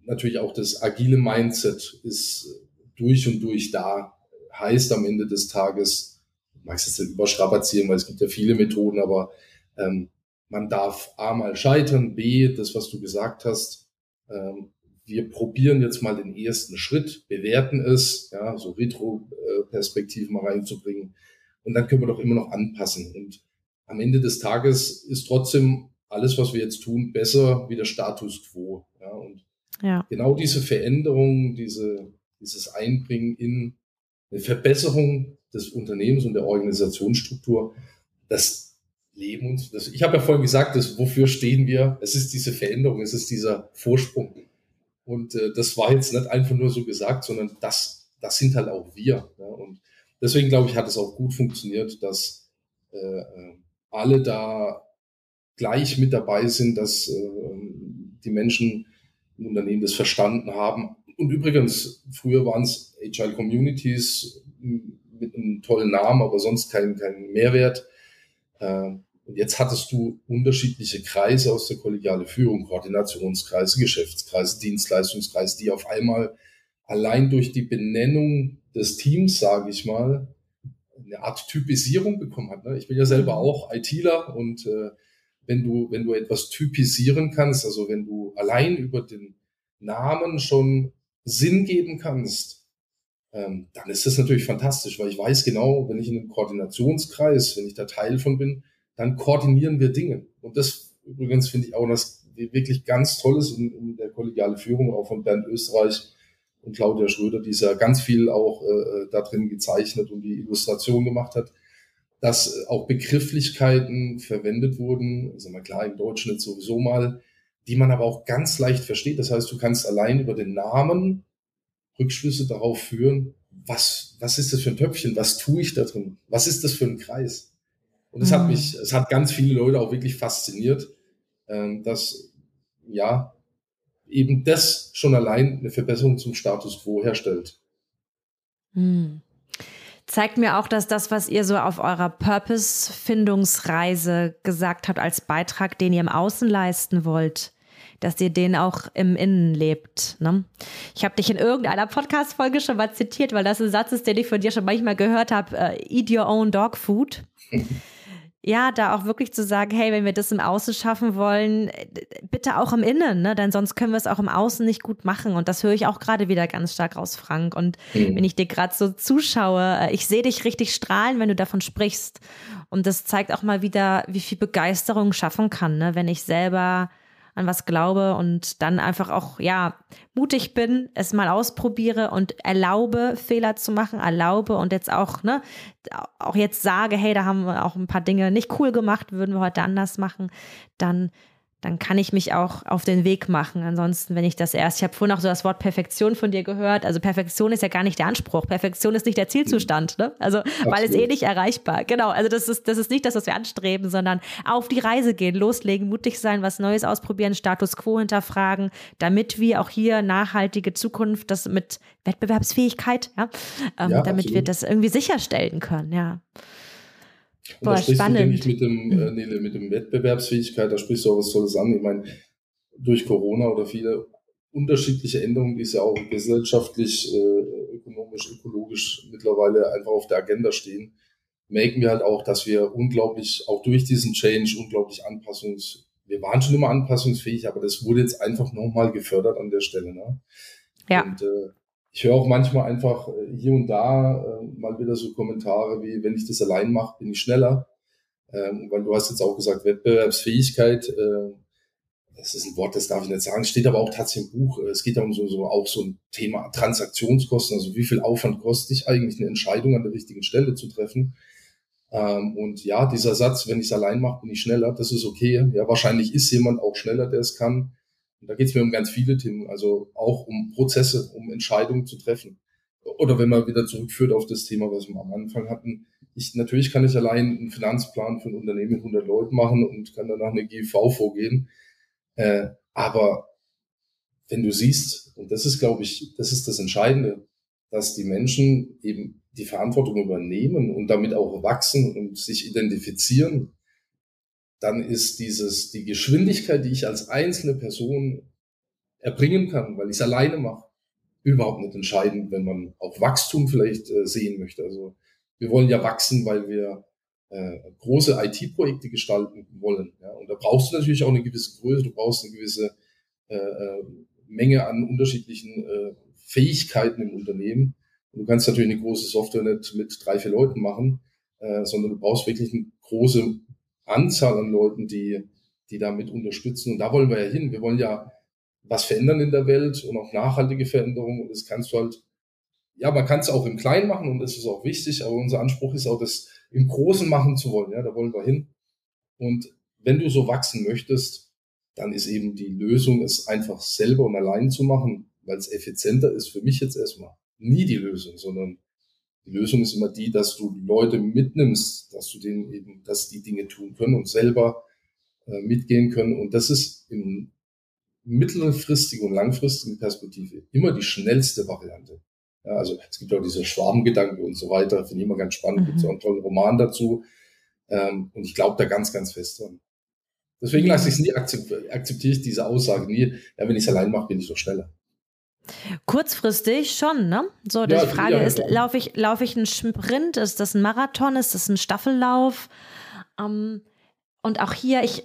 natürlich auch das agile Mindset ist durch und durch da. Heißt am Ende des Tages, ich mag es jetzt nicht überstrapazieren, weil es gibt ja viele Methoden, aber ähm, man darf A mal scheitern, B, das, was du gesagt hast, ähm, wir probieren jetzt mal den ersten Schritt, bewerten es, ja, so Retro-Perspektiven mal reinzubringen. Und dann können wir doch immer noch anpassen. Und am Ende des Tages ist trotzdem alles, was wir jetzt tun, besser wie der Status quo. Ja, und ja. genau diese Veränderung, diese dieses Einbringen in eine Verbesserung des Unternehmens und der Organisationsstruktur, das Leben uns, das, ich habe ja vorhin gesagt, das, wofür stehen wir? Es ist diese Veränderung, es ist dieser Vorsprung. Und äh, das war jetzt nicht einfach nur so gesagt, sondern das, das sind halt auch wir. Ja? Und deswegen glaube ich, hat es auch gut funktioniert, dass äh, äh alle da gleich mit dabei sind, dass äh, die Menschen im Unternehmen das verstanden haben, und übrigens, früher waren es Agile Communities mit einem tollen Namen, aber sonst kein, kein Mehrwert. Ähm, und jetzt hattest du unterschiedliche Kreise aus der kollegiale Führung, Koordinationskreise, Geschäftskreise, Dienstleistungskreise, die auf einmal allein durch die Benennung des Teams, sage ich mal, eine Art Typisierung bekommen hat. Ne? Ich bin ja selber mhm. auch ITler und äh, wenn du, wenn du etwas typisieren kannst, also wenn du allein über den Namen schon Sinn geben kannst, ähm, dann ist das natürlich fantastisch, weil ich weiß genau, wenn ich in einem Koordinationskreis, wenn ich da Teil von bin, dann koordinieren wir Dinge. Und das übrigens finde ich auch das wirklich ganz Tolles in, in der kollegiale Führung, auch von Bernd Österreich und Claudia Schröder, die ja ganz viel auch äh, da drin gezeichnet und die Illustration gemacht hat, dass auch Begrifflichkeiten verwendet wurden, also mal klar im Deutschen jetzt sowieso mal, die man aber auch ganz leicht versteht. Das heißt, du kannst allein über den Namen Rückschlüsse darauf führen, was, was ist das für ein Töpfchen, was tue ich da drin, was ist das für ein Kreis. Und es mhm. hat mich, es hat ganz viele Leute auch wirklich fasziniert, ähm, dass ja eben das schon allein eine Verbesserung zum Status quo herstellt. Mhm. Zeigt mir auch, dass das, was ihr so auf eurer Purpose-Findungsreise gesagt habt, als Beitrag, den ihr im Außen leisten wollt, dass ihr den auch im Innen lebt. Ne? Ich habe dich in irgendeiner Podcast-Folge schon mal zitiert, weil das ein Satz ist, den ich von dir schon manchmal gehört habe: uh, Eat your own dog food. ja, da auch wirklich zu sagen, hey, wenn wir das im Außen schaffen wollen, bitte auch im Innen, ne? denn sonst können wir es auch im Außen nicht gut machen. Und das höre ich auch gerade wieder ganz stark raus, Frank. Und mhm. wenn ich dir gerade so zuschaue, äh, ich sehe dich richtig strahlen, wenn du davon sprichst. Und das zeigt auch mal wieder, wie viel Begeisterung schaffen kann, ne? wenn ich selber an was glaube und dann einfach auch, ja, mutig bin, es mal ausprobiere und erlaube, Fehler zu machen, erlaube und jetzt auch, ne, auch jetzt sage, hey, da haben wir auch ein paar Dinge nicht cool gemacht, würden wir heute anders machen, dann dann kann ich mich auch auf den Weg machen. Ansonsten, wenn ich das erst, ich habe vorhin auch so das Wort Perfektion von dir gehört. Also Perfektion ist ja gar nicht der Anspruch. Perfektion ist nicht der Zielzustand, ne? Also, Absolut. weil es eh nicht erreichbar. Genau. Also das ist, das ist nicht das, was wir anstreben, sondern auf die Reise gehen, loslegen, mutig sein, was Neues ausprobieren, Status quo hinterfragen, damit wir auch hier nachhaltige Zukunft, das mit Wettbewerbsfähigkeit, ja, ähm, ja damit wir das irgendwie sicherstellen können, ja. Und Boah, da sprichst spannend. du, denke ich, mit dem, äh, Nele, mit dem Wettbewerbsfähigkeit, da sprichst du auch was Tolles an. Ich meine, durch Corona oder viele unterschiedliche Änderungen, die es ja auch gesellschaftlich, äh, ökonomisch, ökologisch mittlerweile einfach auf der Agenda stehen, merken wir halt auch, dass wir unglaublich, auch durch diesen Change, unglaublich anpassungs, wir waren schon immer anpassungsfähig, aber das wurde jetzt einfach nochmal gefördert an der Stelle. Ne? Ja. Und äh, ich höre auch manchmal einfach äh, hier und da äh, mal wieder so Kommentare wie, wenn ich das allein mache, bin ich schneller. Ähm, weil du hast jetzt auch gesagt, Wettbewerbsfähigkeit, äh, das ist ein Wort, das darf ich nicht sagen, steht aber auch tatsächlich im Buch. Es geht darum so, so auch so ein Thema Transaktionskosten, also wie viel Aufwand kostet dich eigentlich eine Entscheidung an der richtigen Stelle zu treffen. Ähm, und ja, dieser Satz, wenn ich es allein mache, bin ich schneller, das ist okay. Ja, wahrscheinlich ist jemand auch schneller, der es kann. Und da geht es mir um ganz viele Themen, also auch um Prozesse, um Entscheidungen zu treffen. Oder wenn man wieder zurückführt auf das Thema, was wir am Anfang hatten. Ich, natürlich kann ich allein einen Finanzplan für ein Unternehmen mit 100 Leuten machen und kann danach eine GV vorgehen. Äh, aber wenn du siehst, und das ist, glaube ich, das ist das Entscheidende, dass die Menschen eben die Verantwortung übernehmen und damit auch wachsen und sich identifizieren dann ist dieses, die Geschwindigkeit, die ich als einzelne Person erbringen kann, weil ich es alleine mache, überhaupt nicht entscheidend, wenn man auch Wachstum vielleicht äh, sehen möchte. Also wir wollen ja wachsen, weil wir äh, große IT-Projekte gestalten wollen. Ja? Und da brauchst du natürlich auch eine gewisse Größe, du brauchst eine gewisse äh, äh Menge an unterschiedlichen äh, Fähigkeiten im Unternehmen. Und du kannst natürlich eine große Software nicht mit drei, vier Leuten machen, äh, sondern du brauchst wirklich eine große Anzahl an Leuten, die, die damit unterstützen. Und da wollen wir ja hin. Wir wollen ja was verändern in der Welt und auch nachhaltige Veränderungen. Und das kannst du halt, ja, man kann es auch im Kleinen machen und das ist auch wichtig, aber unser Anspruch ist auch, das im Großen machen zu wollen. Ja, da wollen wir hin. Und wenn du so wachsen möchtest, dann ist eben die Lösung, es einfach selber und allein zu machen, weil es effizienter ist für mich jetzt erstmal nie die Lösung, sondern die Lösung ist immer die, dass du Leute mitnimmst, dass du denen eben, dass die Dinge tun können und selber äh, mitgehen können. Und das ist im mittelfristigen und langfristigen Perspektive immer die schnellste Variante. Ja, also es gibt auch diese Schwarmgedanken und so weiter, finde ich immer ganz spannend. Mhm. Gibt es auch einen tollen Roman dazu. Ähm, und ich glaube da ganz, ganz fest dran. Deswegen lasse ich es nie akzeptiere ich diese Aussage nie. Ja, wenn ich es allein mache, bin ich doch schneller. Kurzfristig schon, ne? So, die ja, Frage ja, ist, laufe ich, laufe ich einen Sprint? Ist das ein Marathon? Ist das ein Staffellauf? Ähm, und auch hier, ich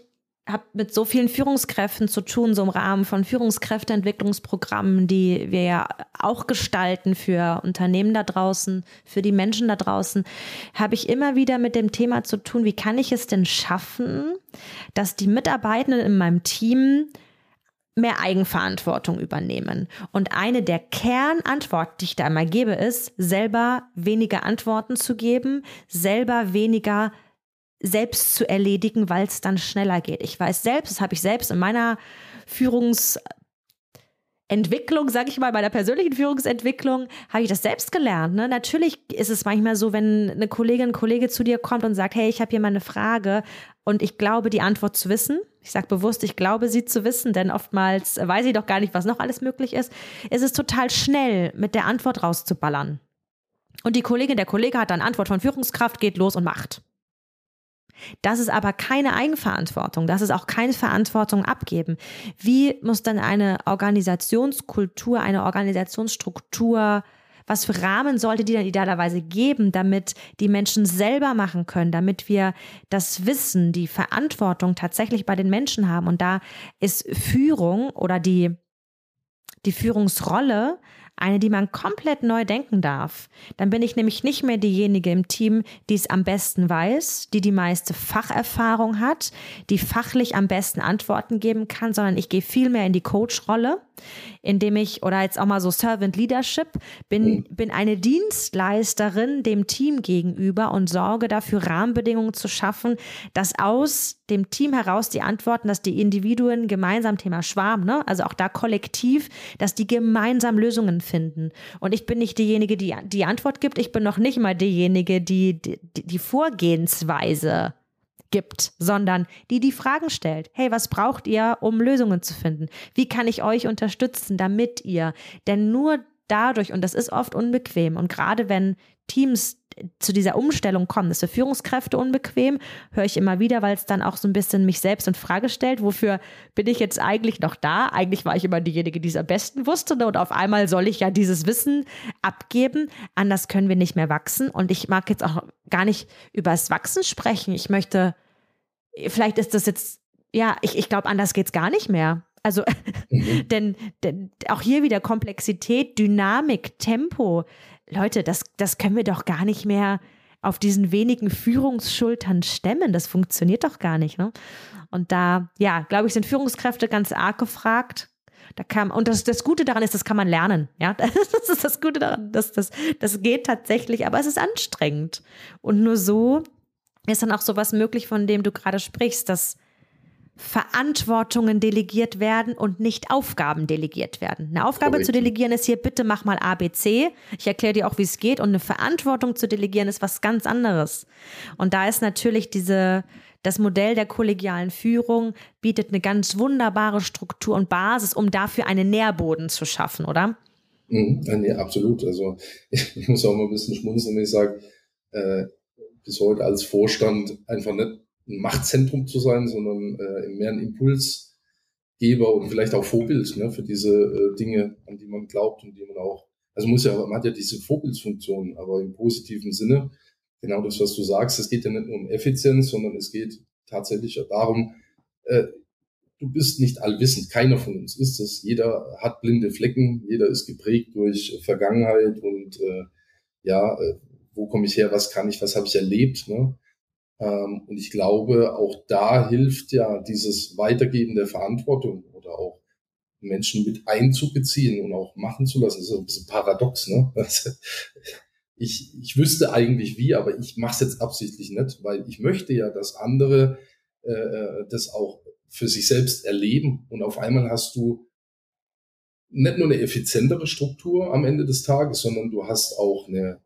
habe mit so vielen Führungskräften zu tun, so im Rahmen von Führungskräfteentwicklungsprogrammen, die wir ja auch gestalten für Unternehmen da draußen, für die Menschen da draußen, habe ich immer wieder mit dem Thema zu tun, wie kann ich es denn schaffen, dass die Mitarbeitenden in meinem Team mehr Eigenverantwortung übernehmen. Und eine der Kernantworten, die ich da einmal gebe, ist, selber weniger Antworten zu geben, selber weniger selbst zu erledigen, weil es dann schneller geht. Ich weiß selbst, das habe ich selbst in meiner Führungs Entwicklung, sage ich mal, bei der persönlichen Führungsentwicklung, habe ich das selbst gelernt. Ne? Natürlich ist es manchmal so, wenn eine Kollegin, ein Kollege zu dir kommt und sagt, hey, ich habe hier mal eine Frage und ich glaube, die Antwort zu wissen. Ich sage bewusst, ich glaube, sie zu wissen, denn oftmals weiß ich doch gar nicht, was noch alles möglich ist. Es ist total schnell, mit der Antwort rauszuballern. Und die Kollegin, der Kollege hat dann Antwort von Führungskraft, geht los und macht. Das ist aber keine Eigenverantwortung. Das ist auch keine Verantwortung abgeben. Wie muss dann eine Organisationskultur, eine Organisationsstruktur was für Rahmen sollte die dann idealerweise geben, damit die Menschen selber machen können, damit wir das Wissen, die Verantwortung tatsächlich bei den Menschen haben. Und da ist Führung oder die, die Führungsrolle eine, die man komplett neu denken darf. Dann bin ich nämlich nicht mehr diejenige im Team, die es am besten weiß, die die meiste Facherfahrung hat, die fachlich am besten Antworten geben kann, sondern ich gehe viel mehr in die Coach-Rolle, indem ich, oder jetzt auch mal so Servant Leadership, bin, mhm. bin eine Dienstleisterin dem Team gegenüber und sorge dafür, Rahmenbedingungen zu schaffen, dass aus dem Team heraus die Antworten, dass die Individuen gemeinsam Thema Schwarm, ne, also auch da kollektiv, dass die gemeinsam Lösungen finden. Und ich bin nicht diejenige, die die Antwort gibt. Ich bin noch nicht mal diejenige, die die, die Vorgehensweise gibt, sondern die die Fragen stellt. Hey, was braucht ihr, um Lösungen zu finden? Wie kann ich euch unterstützen, damit ihr? Denn nur dadurch, und das ist oft unbequem, und gerade wenn Teams zu dieser Umstellung kommen, ist für Führungskräfte unbequem, höre ich immer wieder, weil es dann auch so ein bisschen mich selbst in Frage stellt, wofür bin ich jetzt eigentlich noch da? Eigentlich war ich immer diejenige, die es am besten wusste ne? und auf einmal soll ich ja dieses Wissen abgeben. Anders können wir nicht mehr wachsen und ich mag jetzt auch gar nicht über das Wachsen sprechen. Ich möchte, vielleicht ist das jetzt, ja, ich, ich glaube, anders geht es gar nicht mehr. Also, mhm. denn, denn auch hier wieder Komplexität, Dynamik, Tempo. Leute, das, das können wir doch gar nicht mehr auf diesen wenigen Führungsschultern stemmen. Das funktioniert doch gar nicht. Ne? Und da, ja, glaube ich, sind Führungskräfte ganz arg gefragt. Da kam, und das, das Gute daran ist, das kann man lernen. Ja, das ist das Gute daran. Das, das, das geht tatsächlich, aber es ist anstrengend. Und nur so ist dann auch sowas möglich, von dem du gerade sprichst, dass Verantwortungen delegiert werden und nicht Aufgaben delegiert werden. Eine Aufgabe zu delegieren ist hier, bitte mach mal ABC. Ich erkläre dir auch, wie es geht. Und eine Verantwortung zu delegieren ist was ganz anderes. Und da ist natürlich diese, das Modell der kollegialen Führung bietet eine ganz wunderbare Struktur und Basis, um dafür einen Nährboden zu schaffen, oder? Mhm, nee, absolut. Also ich muss auch mal ein bisschen schmunzeln, wenn ich sage, äh, bis heute als Vorstand einfach nicht ein Machtzentrum zu sein, sondern äh, mehr ein Impulsgeber und vielleicht auch Vorbild ne, für diese äh, Dinge, an die man glaubt und die man auch, also muss ja, man hat ja diese Vorbildsfunktion, aber im positiven Sinne, genau das, was du sagst, es geht ja nicht nur um Effizienz, sondern es geht tatsächlich darum, äh, du bist nicht allwissend, keiner von uns ist es. Jeder hat blinde Flecken, jeder ist geprägt durch Vergangenheit und äh, ja, äh, wo komme ich her, was kann ich, was habe ich erlebt. Ne? Ähm, und ich glaube, auch da hilft ja dieses Weitergeben der Verantwortung oder auch Menschen mit einzubeziehen und auch machen zu lassen. Das ist ein bisschen paradox, ne? Ich, ich wüsste eigentlich wie, aber ich mache es jetzt absichtlich nicht, weil ich möchte ja, dass andere äh, äh, das auch für sich selbst erleben. Und auf einmal hast du nicht nur eine effizientere Struktur am Ende des Tages, sondern du hast auch eine,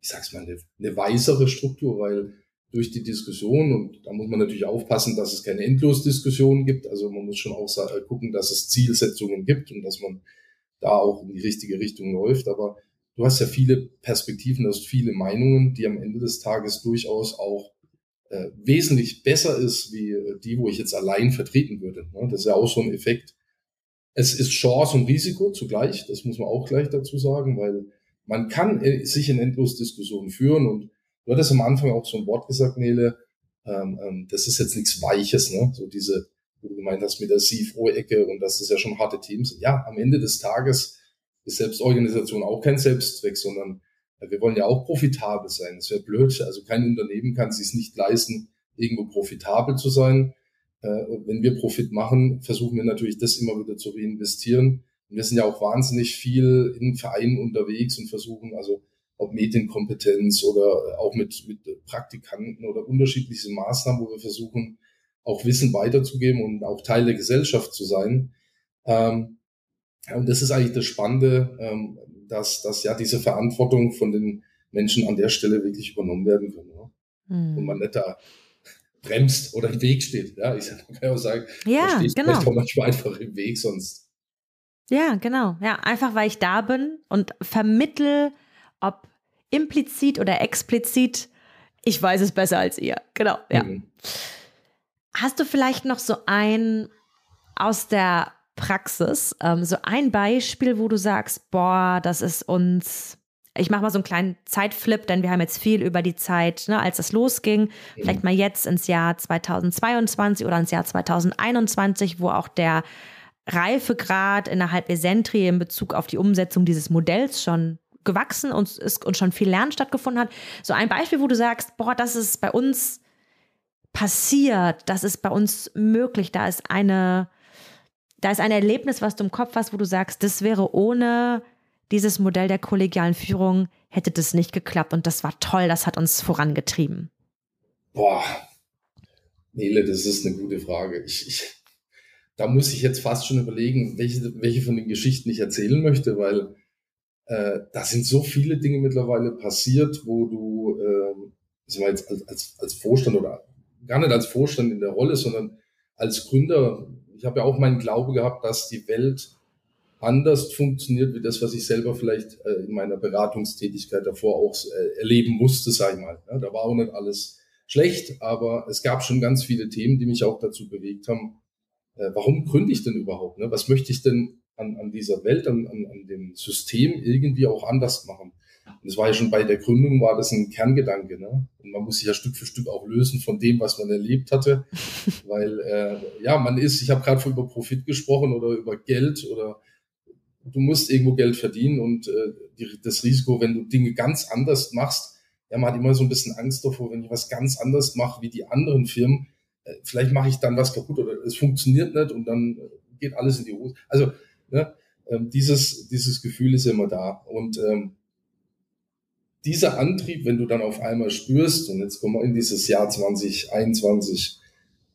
ich sag's mal, eine, eine weisere Struktur, weil durch die Diskussion und da muss man natürlich aufpassen, dass es keine Endlosdiskussionen gibt. Also man muss schon auch äh, gucken, dass es Zielsetzungen gibt und dass man da auch in die richtige Richtung läuft. Aber du hast ja viele Perspektiven, du hast viele Meinungen, die am Ende des Tages durchaus auch äh, wesentlich besser ist, wie äh, die, wo ich jetzt allein vertreten würde. Ne? Das ist ja auch so ein Effekt. Es ist Chance und Risiko zugleich, das muss man auch gleich dazu sagen, weil man kann äh, sich in Endlosdiskussionen führen und Du hattest am Anfang auch so ein Wort gesagt, Nele, ähm, ähm, das ist jetzt nichts Weiches, ne? So diese, wo du gemeint hast mit der CFO-Ecke und das ist ja schon harte Teams. Ja, am Ende des Tages ist Selbstorganisation auch kein Selbstzweck, sondern äh, wir wollen ja auch profitabel sein. Das wäre blöd. Also kein Unternehmen kann sich nicht leisten, irgendwo profitabel zu sein. Äh, wenn wir Profit machen, versuchen wir natürlich das immer wieder zu reinvestieren. Und wir sind ja auch wahnsinnig viel in Vereinen unterwegs und versuchen also ob Medienkompetenz oder auch mit, mit Praktikanten oder unterschiedliche Maßnahmen, wo wir versuchen, auch Wissen weiterzugeben und auch Teil der Gesellschaft zu sein. Ähm, und das ist eigentlich das Spannende, ähm, dass, dass ja diese Verantwortung von den Menschen an der Stelle wirklich übernommen werden können. Ja? Mhm. Und man nicht da bremst oder im Weg steht. Ja, ich kann auch sagen, ja, da steht genau. auch manchmal einfach im Weg, sonst. Ja, genau. Ja, einfach weil ich da bin und vermittel ob implizit oder explizit, ich weiß es besser als ihr. Genau, ja. Mhm. Hast du vielleicht noch so ein aus der Praxis, ähm, so ein Beispiel, wo du sagst, boah, das ist uns ich mache mal so einen kleinen Zeitflip, denn wir haben jetzt viel über die Zeit, ne, als das losging, vielleicht mal jetzt ins Jahr 2022 oder ins Jahr 2021, wo auch der Reifegrad innerhalb Esentri in Bezug auf die Umsetzung dieses Modells schon gewachsen und, ist, und schon viel Lernen stattgefunden hat. So ein Beispiel, wo du sagst, boah, das ist bei uns passiert, das ist bei uns möglich, da ist eine, da ist ein Erlebnis, was du im Kopf hast, wo du sagst, das wäre ohne dieses Modell der kollegialen Führung hätte das nicht geklappt und das war toll, das hat uns vorangetrieben. Boah, Nele, das ist eine gute Frage. Ich, ich, da muss ich jetzt fast schon überlegen, welche, welche von den Geschichten ich erzählen möchte, weil äh, da sind so viele Dinge mittlerweile passiert, wo du, äh, jetzt als, als, als Vorstand oder gar nicht als Vorstand in der Rolle, sondern als Gründer, ich habe ja auch meinen Glaube gehabt, dass die Welt anders funktioniert, wie das, was ich selber vielleicht äh, in meiner Beratungstätigkeit davor auch äh, erleben musste, sag ich mal. Ja, da war auch nicht alles schlecht, aber es gab schon ganz viele Themen, die mich auch dazu bewegt haben, äh, warum gründe ich denn überhaupt? Ne? Was möchte ich denn an, an dieser Welt, an, an, an dem System irgendwie auch anders machen? Und das war ja schon bei der Gründung, war das ein Kerngedanke. Ne? Und man muss sich ja Stück für Stück auch lösen von dem, was man erlebt hatte. Weil, äh, ja, man ist, ich habe gerade über Profit gesprochen oder über Geld oder du musst irgendwo Geld verdienen und äh, die, das Risiko, wenn du Dinge ganz anders machst, ja, man hat immer so ein bisschen Angst davor, wenn ich was ganz anders mache wie die anderen Firmen, äh, vielleicht mache ich dann was kaputt oder es funktioniert nicht und dann äh, geht alles in die Hose. Also ne, dieses, dieses Gefühl ist immer da. Und ähm, dieser Antrieb, wenn du dann auf einmal spürst, und jetzt kommen wir in dieses Jahr 2021,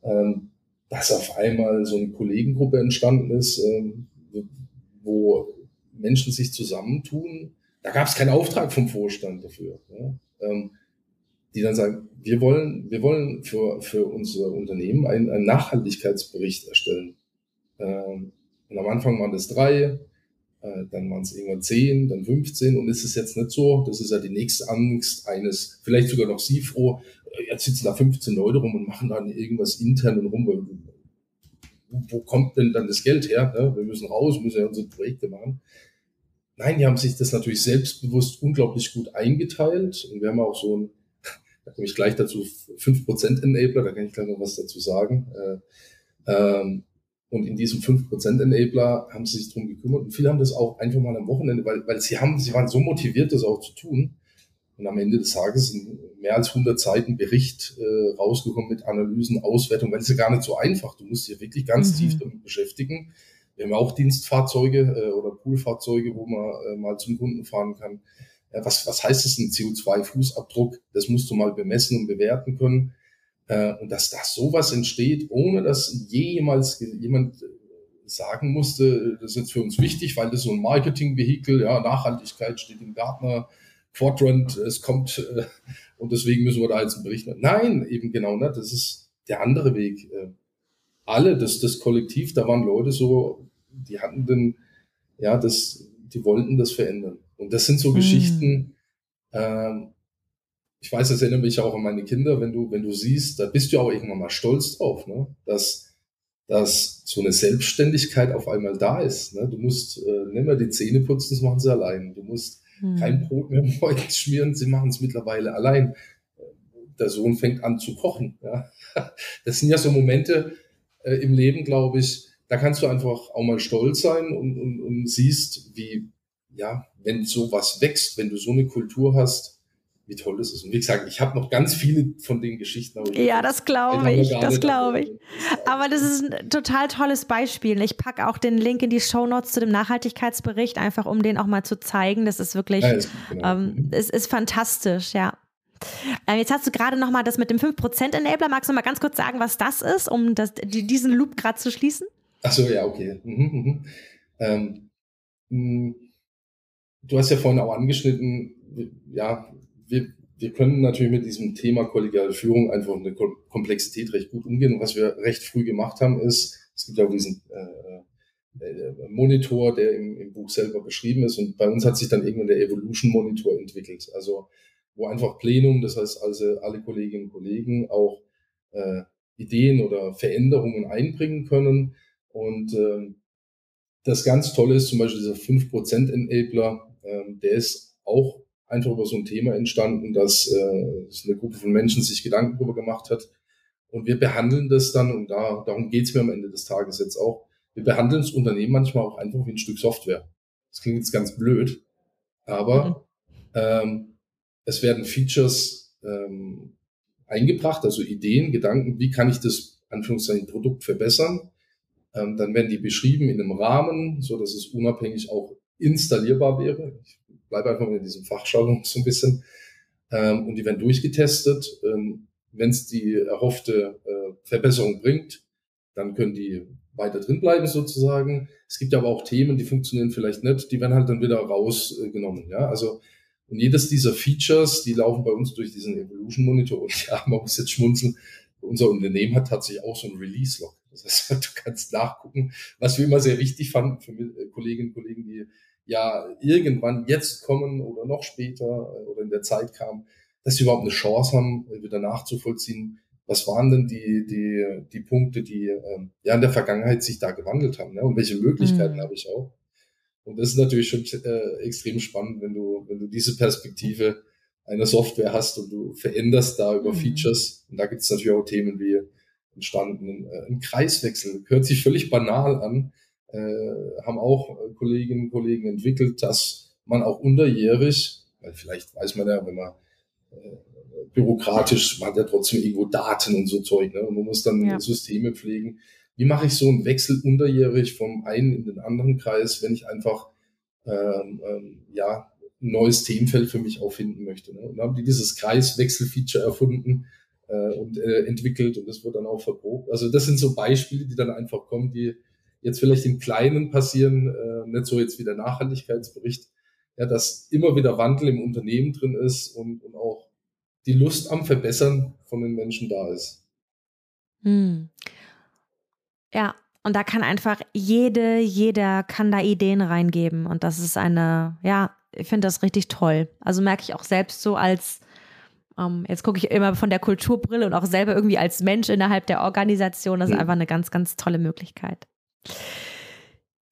ähm, dass auf einmal so eine Kollegengruppe entstanden ist, ähm, wo Menschen sich zusammentun. Da gab es keinen Auftrag vom Vorstand dafür. Ja, ähm, die dann sagen, wir wollen, wir wollen für, für unser Unternehmen einen, einen Nachhaltigkeitsbericht erstellen. Ähm, und am Anfang waren das drei, äh, dann waren es irgendwann zehn, dann 15 und es ist jetzt nicht so, das ist ja die nächste Angst eines, vielleicht sogar noch Sie froh, äh, jetzt sitzen da 15 Leute rum und machen dann irgendwas intern und rum, wo kommt denn dann das Geld her? Ne? Wir müssen raus, müssen ja unsere Projekte machen. Nein, die haben sich das natürlich selbstbewusst unglaublich gut eingeteilt. Und wir haben auch so ein, da komme ich gleich dazu, 5% Enabler, da kann ich gleich noch was dazu sagen. Äh, ähm, und in diesem 5% Enabler haben sie sich drum gekümmert. Und viele haben das auch einfach mal am Wochenende, weil, weil sie haben, sie waren so motiviert, das auch zu tun. Und am Ende des Tages sind mehr als 100 Seiten Bericht äh, rausgekommen mit Analysen, Auswertung, weil es ja gar nicht so einfach. Du musst dich wirklich ganz mhm. tief damit beschäftigen. Wir haben auch Dienstfahrzeuge äh, oder Poolfahrzeuge, wo man äh, mal zum Kunden fahren kann. Ja, was, was heißt das, ein CO2-Fußabdruck? Das musst du mal bemessen und bewerten können. Äh, und dass da sowas entsteht, ohne dass jemals jemand äh, sagen musste, das ist jetzt für uns wichtig, weil das so ein Marketing-Vehikel, ja, Nachhaltigkeit steht im Gartner, Quadrant, es kommt äh, und deswegen müssen wir da jetzt einen Bericht machen. Nein, eben genau nicht. Das ist der andere Weg. Äh, alle, das, das Kollektiv, da waren Leute so, die hatten den, ja, das, die wollten das verändern. Und das sind so mhm. Geschichten, ähm, ich weiß, das erinnert mich auch an meine Kinder, wenn du, wenn du siehst, da bist du auch irgendwann mal stolz drauf, ne? dass, dass so eine Selbstständigkeit auf einmal da ist. Ne? Du musst äh, nicht mehr die Zähne putzen, das machen sie allein. Du musst hm. kein Brot mehr morgens schmieren, sie machen es mittlerweile allein. Der Sohn fängt an zu kochen. Ja. Das sind ja so Momente äh, im Leben, glaube ich, da kannst du einfach auch mal stolz sein und, und, und siehst, wie, ja, wenn sowas wächst, wenn du so eine Kultur hast, wie toll das ist. Und wie gesagt, ich habe noch ganz viele von den Geschichten. ja, das glaube ich, das glaube ich. Aber das ist ein total tolles Beispiel. Ich packe auch den Link in die Show Notes zu dem Nachhaltigkeitsbericht, einfach um den auch mal zu zeigen. Das ist wirklich, ja, ist, genau. ähm, mhm. es ist fantastisch, ja. Ähm, jetzt hast du gerade noch mal das mit dem 5% Enabler. Magst du mal ganz kurz sagen, was das ist, um das, die, diesen Loop gerade zu schließen? Ach so, ja, okay. Mhm, mhm. Ähm, mm, du hast ja vorhin auch angeschnitten, ja, wir, wir können natürlich mit diesem Thema kollegiale Führung einfach eine Komplexität recht gut umgehen. Und was wir recht früh gemacht haben, ist, es gibt ja auch diesen äh, äh, Monitor, der im, im Buch selber beschrieben ist. Und bei uns hat sich dann irgendwann der Evolution Monitor entwickelt. Also wo einfach Plenum, das heißt also alle Kolleginnen und Kollegen auch äh, Ideen oder Veränderungen einbringen können. Und äh, das ganz Tolle ist zum Beispiel dieser 5% Enabler, äh, der ist auch einfach über so ein Thema entstanden, dass äh, eine Gruppe von Menschen sich Gedanken darüber gemacht hat. Und wir behandeln das dann, und da, darum geht's mir am Ende des Tages jetzt auch, wir behandeln das Unternehmen manchmal auch einfach wie ein Stück Software. Das klingt jetzt ganz blöd, aber mhm. ähm, es werden Features ähm, eingebracht, also Ideen, Gedanken, wie kann ich das Anführungszeichen Produkt verbessern. Ähm, dann werden die beschrieben in einem Rahmen, so dass es unabhängig auch installierbar wäre. Ich bleibe einfach in diesem Fachjargon so ein bisschen. Ähm, und die werden durchgetestet. Ähm, Wenn es die erhoffte äh, Verbesserung bringt, dann können die weiter drin bleiben sozusagen. Es gibt aber auch Themen, die funktionieren vielleicht nicht, die werden halt dann wieder rausgenommen. Ja, also und jedes dieser Features, die laufen bei uns durch diesen Evolution Monitor. Und ja, man muss jetzt schmunzeln. Unser Unternehmen hat tatsächlich auch so ein Release-Log. Das heißt, du kannst nachgucken, was wir immer sehr wichtig fanden für Kolleginnen und Kollegen, die ja irgendwann jetzt kommen oder noch später äh, oder in der Zeit kamen, dass sie überhaupt eine Chance haben, äh, wieder nachzuvollziehen, was waren denn die, die, die Punkte, die ähm, ja in der Vergangenheit sich da gewandelt haben ne? und welche Möglichkeiten mhm. habe ich auch. Und das ist natürlich schon äh, extrem spannend, wenn du, wenn du diese Perspektive einer Software hast und du veränderst da über mhm. Features. Und da gibt es natürlich auch Themen wie entstanden äh, ein Kreiswechsel. Hört sich völlig banal an. Äh, haben auch Kolleginnen und Kollegen entwickelt, dass man auch unterjährig, weil vielleicht weiß man ja, wenn man äh, bürokratisch, man hat ja trotzdem irgendwo Daten und so Zeug, ne? Und man muss dann ja. Systeme pflegen wie mache ich so einen Wechsel unterjährig vom einen in den anderen Kreis, wenn ich einfach ähm, ähm, ja, ein neues Themenfeld für mich auffinden möchte. Ne? Und dann haben die dieses Kreiswechsel-Feature erfunden äh, und äh, entwickelt und das wird dann auch verprobt. Also das sind so Beispiele, die dann einfach kommen, die jetzt vielleicht im Kleinen passieren, äh, nicht so jetzt wie der Nachhaltigkeitsbericht, ja, dass immer wieder Wandel im Unternehmen drin ist und, und auch die Lust am Verbessern von den Menschen da ist. Hm. Ja, und da kann einfach jede, jeder kann da Ideen reingeben. Und das ist eine, ja, ich finde das richtig toll. Also merke ich auch selbst so als, ähm, jetzt gucke ich immer von der Kulturbrille und auch selber irgendwie als Mensch innerhalb der Organisation. Das ist mhm. einfach eine ganz, ganz tolle Möglichkeit.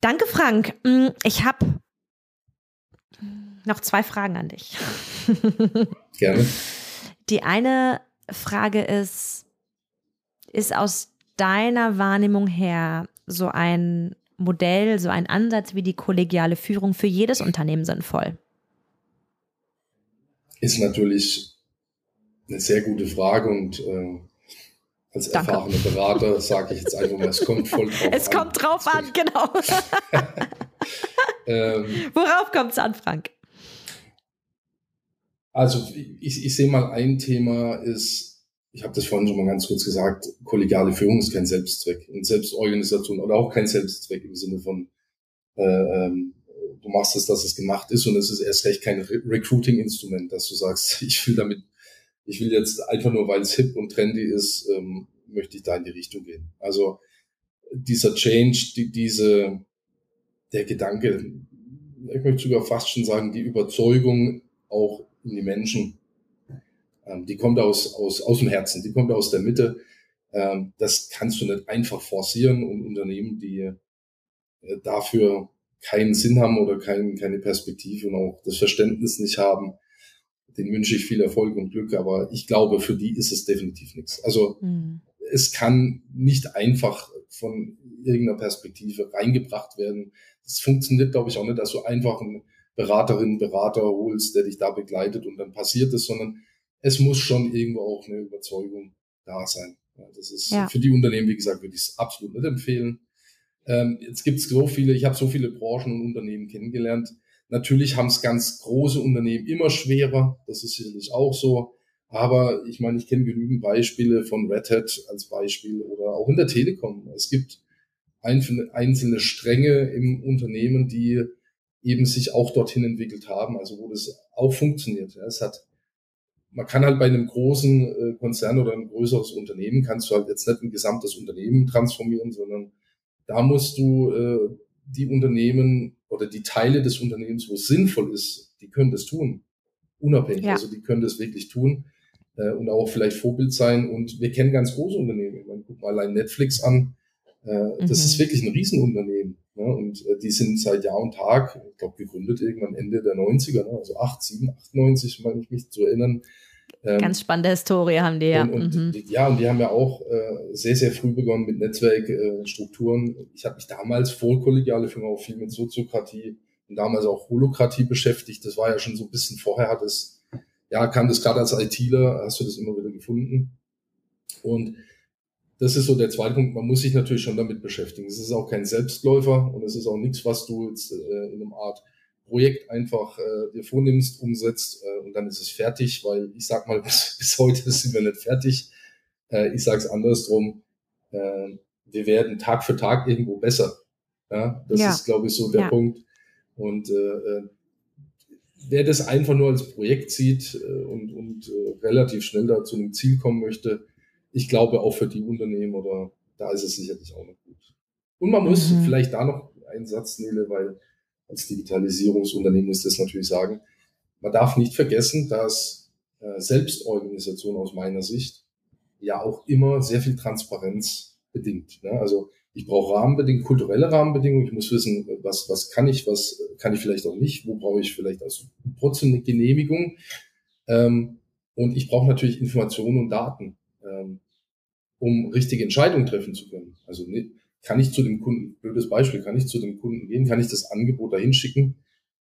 Danke, Frank. Mm, ich habe noch zwei Fragen an dich. Gerne. Die eine Frage ist, ist aus deiner Wahrnehmung her so ein Modell, so ein Ansatz wie die kollegiale Führung für jedes Unternehmen sinnvoll? Ist natürlich eine sehr gute Frage und äh, als Danke. erfahrener Berater sage ich jetzt einfach mal, es kommt voll drauf es an. Es kommt drauf an, genau. ähm, Worauf kommt es an, Frank? Also ich, ich sehe mal, ein Thema ist ich habe das vorhin schon mal ganz kurz gesagt, kollegiale Führung ist kein Selbstzweck und Selbstorganisation oder auch kein Selbstzweck im Sinne von, äh, ähm, du machst es, dass es gemacht ist und es ist erst recht kein Re Recruiting-Instrument, dass du sagst, ich will damit, ich will jetzt einfach nur, weil es hip und trendy ist, ähm, möchte ich da in die Richtung gehen. Also dieser Change, die, diese, der Gedanke, ich möchte sogar fast schon sagen, die Überzeugung auch in die Menschen ähm, die kommt aus, aus, aus dem Herzen, die kommt aus der Mitte. Ähm, das kannst du nicht einfach forcieren und Unternehmen, die äh, dafür keinen Sinn haben oder kein, keine Perspektive und auch das Verständnis nicht haben, den wünsche ich viel Erfolg und Glück, aber ich glaube, für die ist es definitiv nichts. Also mhm. es kann nicht einfach von irgendeiner Perspektive reingebracht werden. Es funktioniert, glaube ich, auch nicht, dass du einfach einen Beraterin, Berater holst, der dich da begleitet und dann passiert es, sondern es muss schon irgendwo auch eine Überzeugung da sein. Ja, das ist ja. für die Unternehmen, wie gesagt, würde ich es absolut nicht empfehlen. Ähm, jetzt gibt es so viele, ich habe so viele Branchen und Unternehmen kennengelernt. Natürlich haben es ganz große Unternehmen immer schwerer, das ist sicherlich auch so. Aber ich meine, ich kenne genügend Beispiele von Red Hat als Beispiel oder auch in der Telekom. Es gibt einzelne Stränge im Unternehmen, die eben sich auch dorthin entwickelt haben, also wo das auch funktioniert. Es hat man kann halt bei einem großen äh, Konzern oder ein größeres Unternehmen kannst du halt jetzt nicht ein gesamtes Unternehmen transformieren, sondern da musst du äh, die Unternehmen oder die Teile des Unternehmens, wo es sinnvoll ist, die können das tun. Unabhängig. Ja. Also die können das wirklich tun äh, und auch vielleicht Vorbild sein. Und wir kennen ganz große Unternehmen. Ich meine, guck mal allein Netflix an. Äh, mhm. Das ist wirklich ein Riesenunternehmen. Ne? Und äh, die sind seit Jahr und Tag, ich glaube, gegründet irgendwann Ende der 90er, ne? also 8, 7, 98, meine ich mich zu erinnern. Ähm, Ganz spannende Historie haben die ja. Und, und mhm. ja, und die haben ja auch äh, sehr, sehr früh begonnen mit Netzwerkstrukturen. Äh, ich habe mich damals vor kollegiale Firma auch viel mit Soziokratie und damals auch Holokratie beschäftigt. Das war ja schon so ein bisschen vorher, hat es, ja, kam das gerade als ITler, hast du das immer wieder gefunden. Und das ist so der zweite Punkt. Man muss sich natürlich schon damit beschäftigen. Es ist auch kein Selbstläufer und es ist auch nichts, was du jetzt äh, in einem Art Projekt einfach äh, dir vornimmst, umsetzt äh, und dann ist es fertig, weil ich sag mal, bis, bis heute sind wir nicht fertig. Äh, ich sage es andersrum, äh, wir werden Tag für Tag irgendwo besser. Ja, das ja. ist, glaube ich, so der ja. Punkt. Und äh, äh, wer das einfach nur als Projekt sieht äh, und, und äh, relativ schnell da zu einem Ziel kommen möchte, ich glaube auch für die Unternehmen oder da ist es sicherlich auch noch gut. Und man muss mhm. vielleicht da noch einen Satz, Nele, weil als Digitalisierungsunternehmen ist das natürlich sagen, man darf nicht vergessen, dass äh, Selbstorganisation aus meiner Sicht ja auch immer sehr viel Transparenz bedingt. Ne? Also ich brauche Rahmenbedingungen, kulturelle Rahmenbedingungen. Ich muss wissen, was, was kann ich, was kann ich vielleicht auch nicht, wo brauche ich vielleicht also trotzdem eine Genehmigung. Ähm, und ich brauche natürlich Informationen und Daten, ähm, um richtige Entscheidungen treffen zu können. Also kann ich zu dem Kunden, blödes Beispiel, kann ich zu dem Kunden gehen, kann ich das Angebot dahin schicken?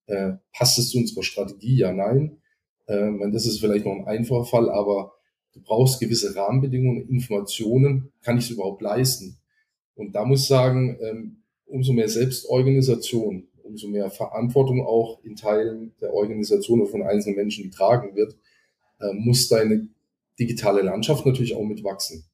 Äh, passt es zu unserer Strategie? Ja, nein. Äh, das ist vielleicht noch ein einfacher Fall, aber du brauchst gewisse Rahmenbedingungen, Informationen, kann ich es überhaupt leisten? Und da muss ich sagen, ähm, umso mehr Selbstorganisation, umso mehr Verantwortung auch in Teilen der Organisation oder von einzelnen Menschen getragen wird, äh, muss deine digitale Landschaft natürlich auch mitwachsen.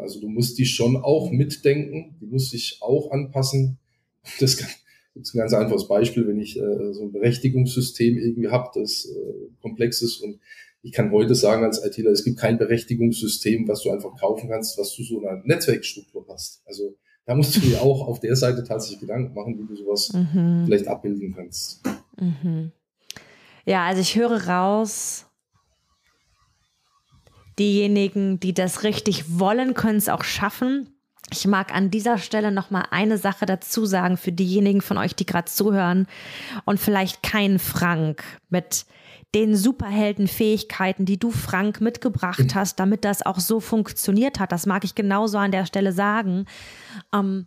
Also du musst die schon auch mitdenken, die muss sich auch anpassen. Das kann, ist ein ganz einfaches Beispiel, wenn ich äh, so ein Berechtigungssystem irgendwie habe, das äh, komplex ist und ich kann heute sagen als ITler, es gibt kein Berechtigungssystem, was du einfach kaufen kannst, was du so eine Netzwerkstruktur hast. Also da musst du dir auch auf der Seite tatsächlich Gedanken machen, wie du sowas mhm. vielleicht abbilden kannst. Mhm. Ja, also ich höre raus, Diejenigen, die das richtig wollen, können es auch schaffen. Ich mag an dieser Stelle noch mal eine Sache dazu sagen für diejenigen von euch, die gerade zuhören und vielleicht keinen Frank mit den Superheldenfähigkeiten, die du Frank mitgebracht hast, damit das auch so funktioniert hat. Das mag ich genauso an der Stelle sagen. Ähm,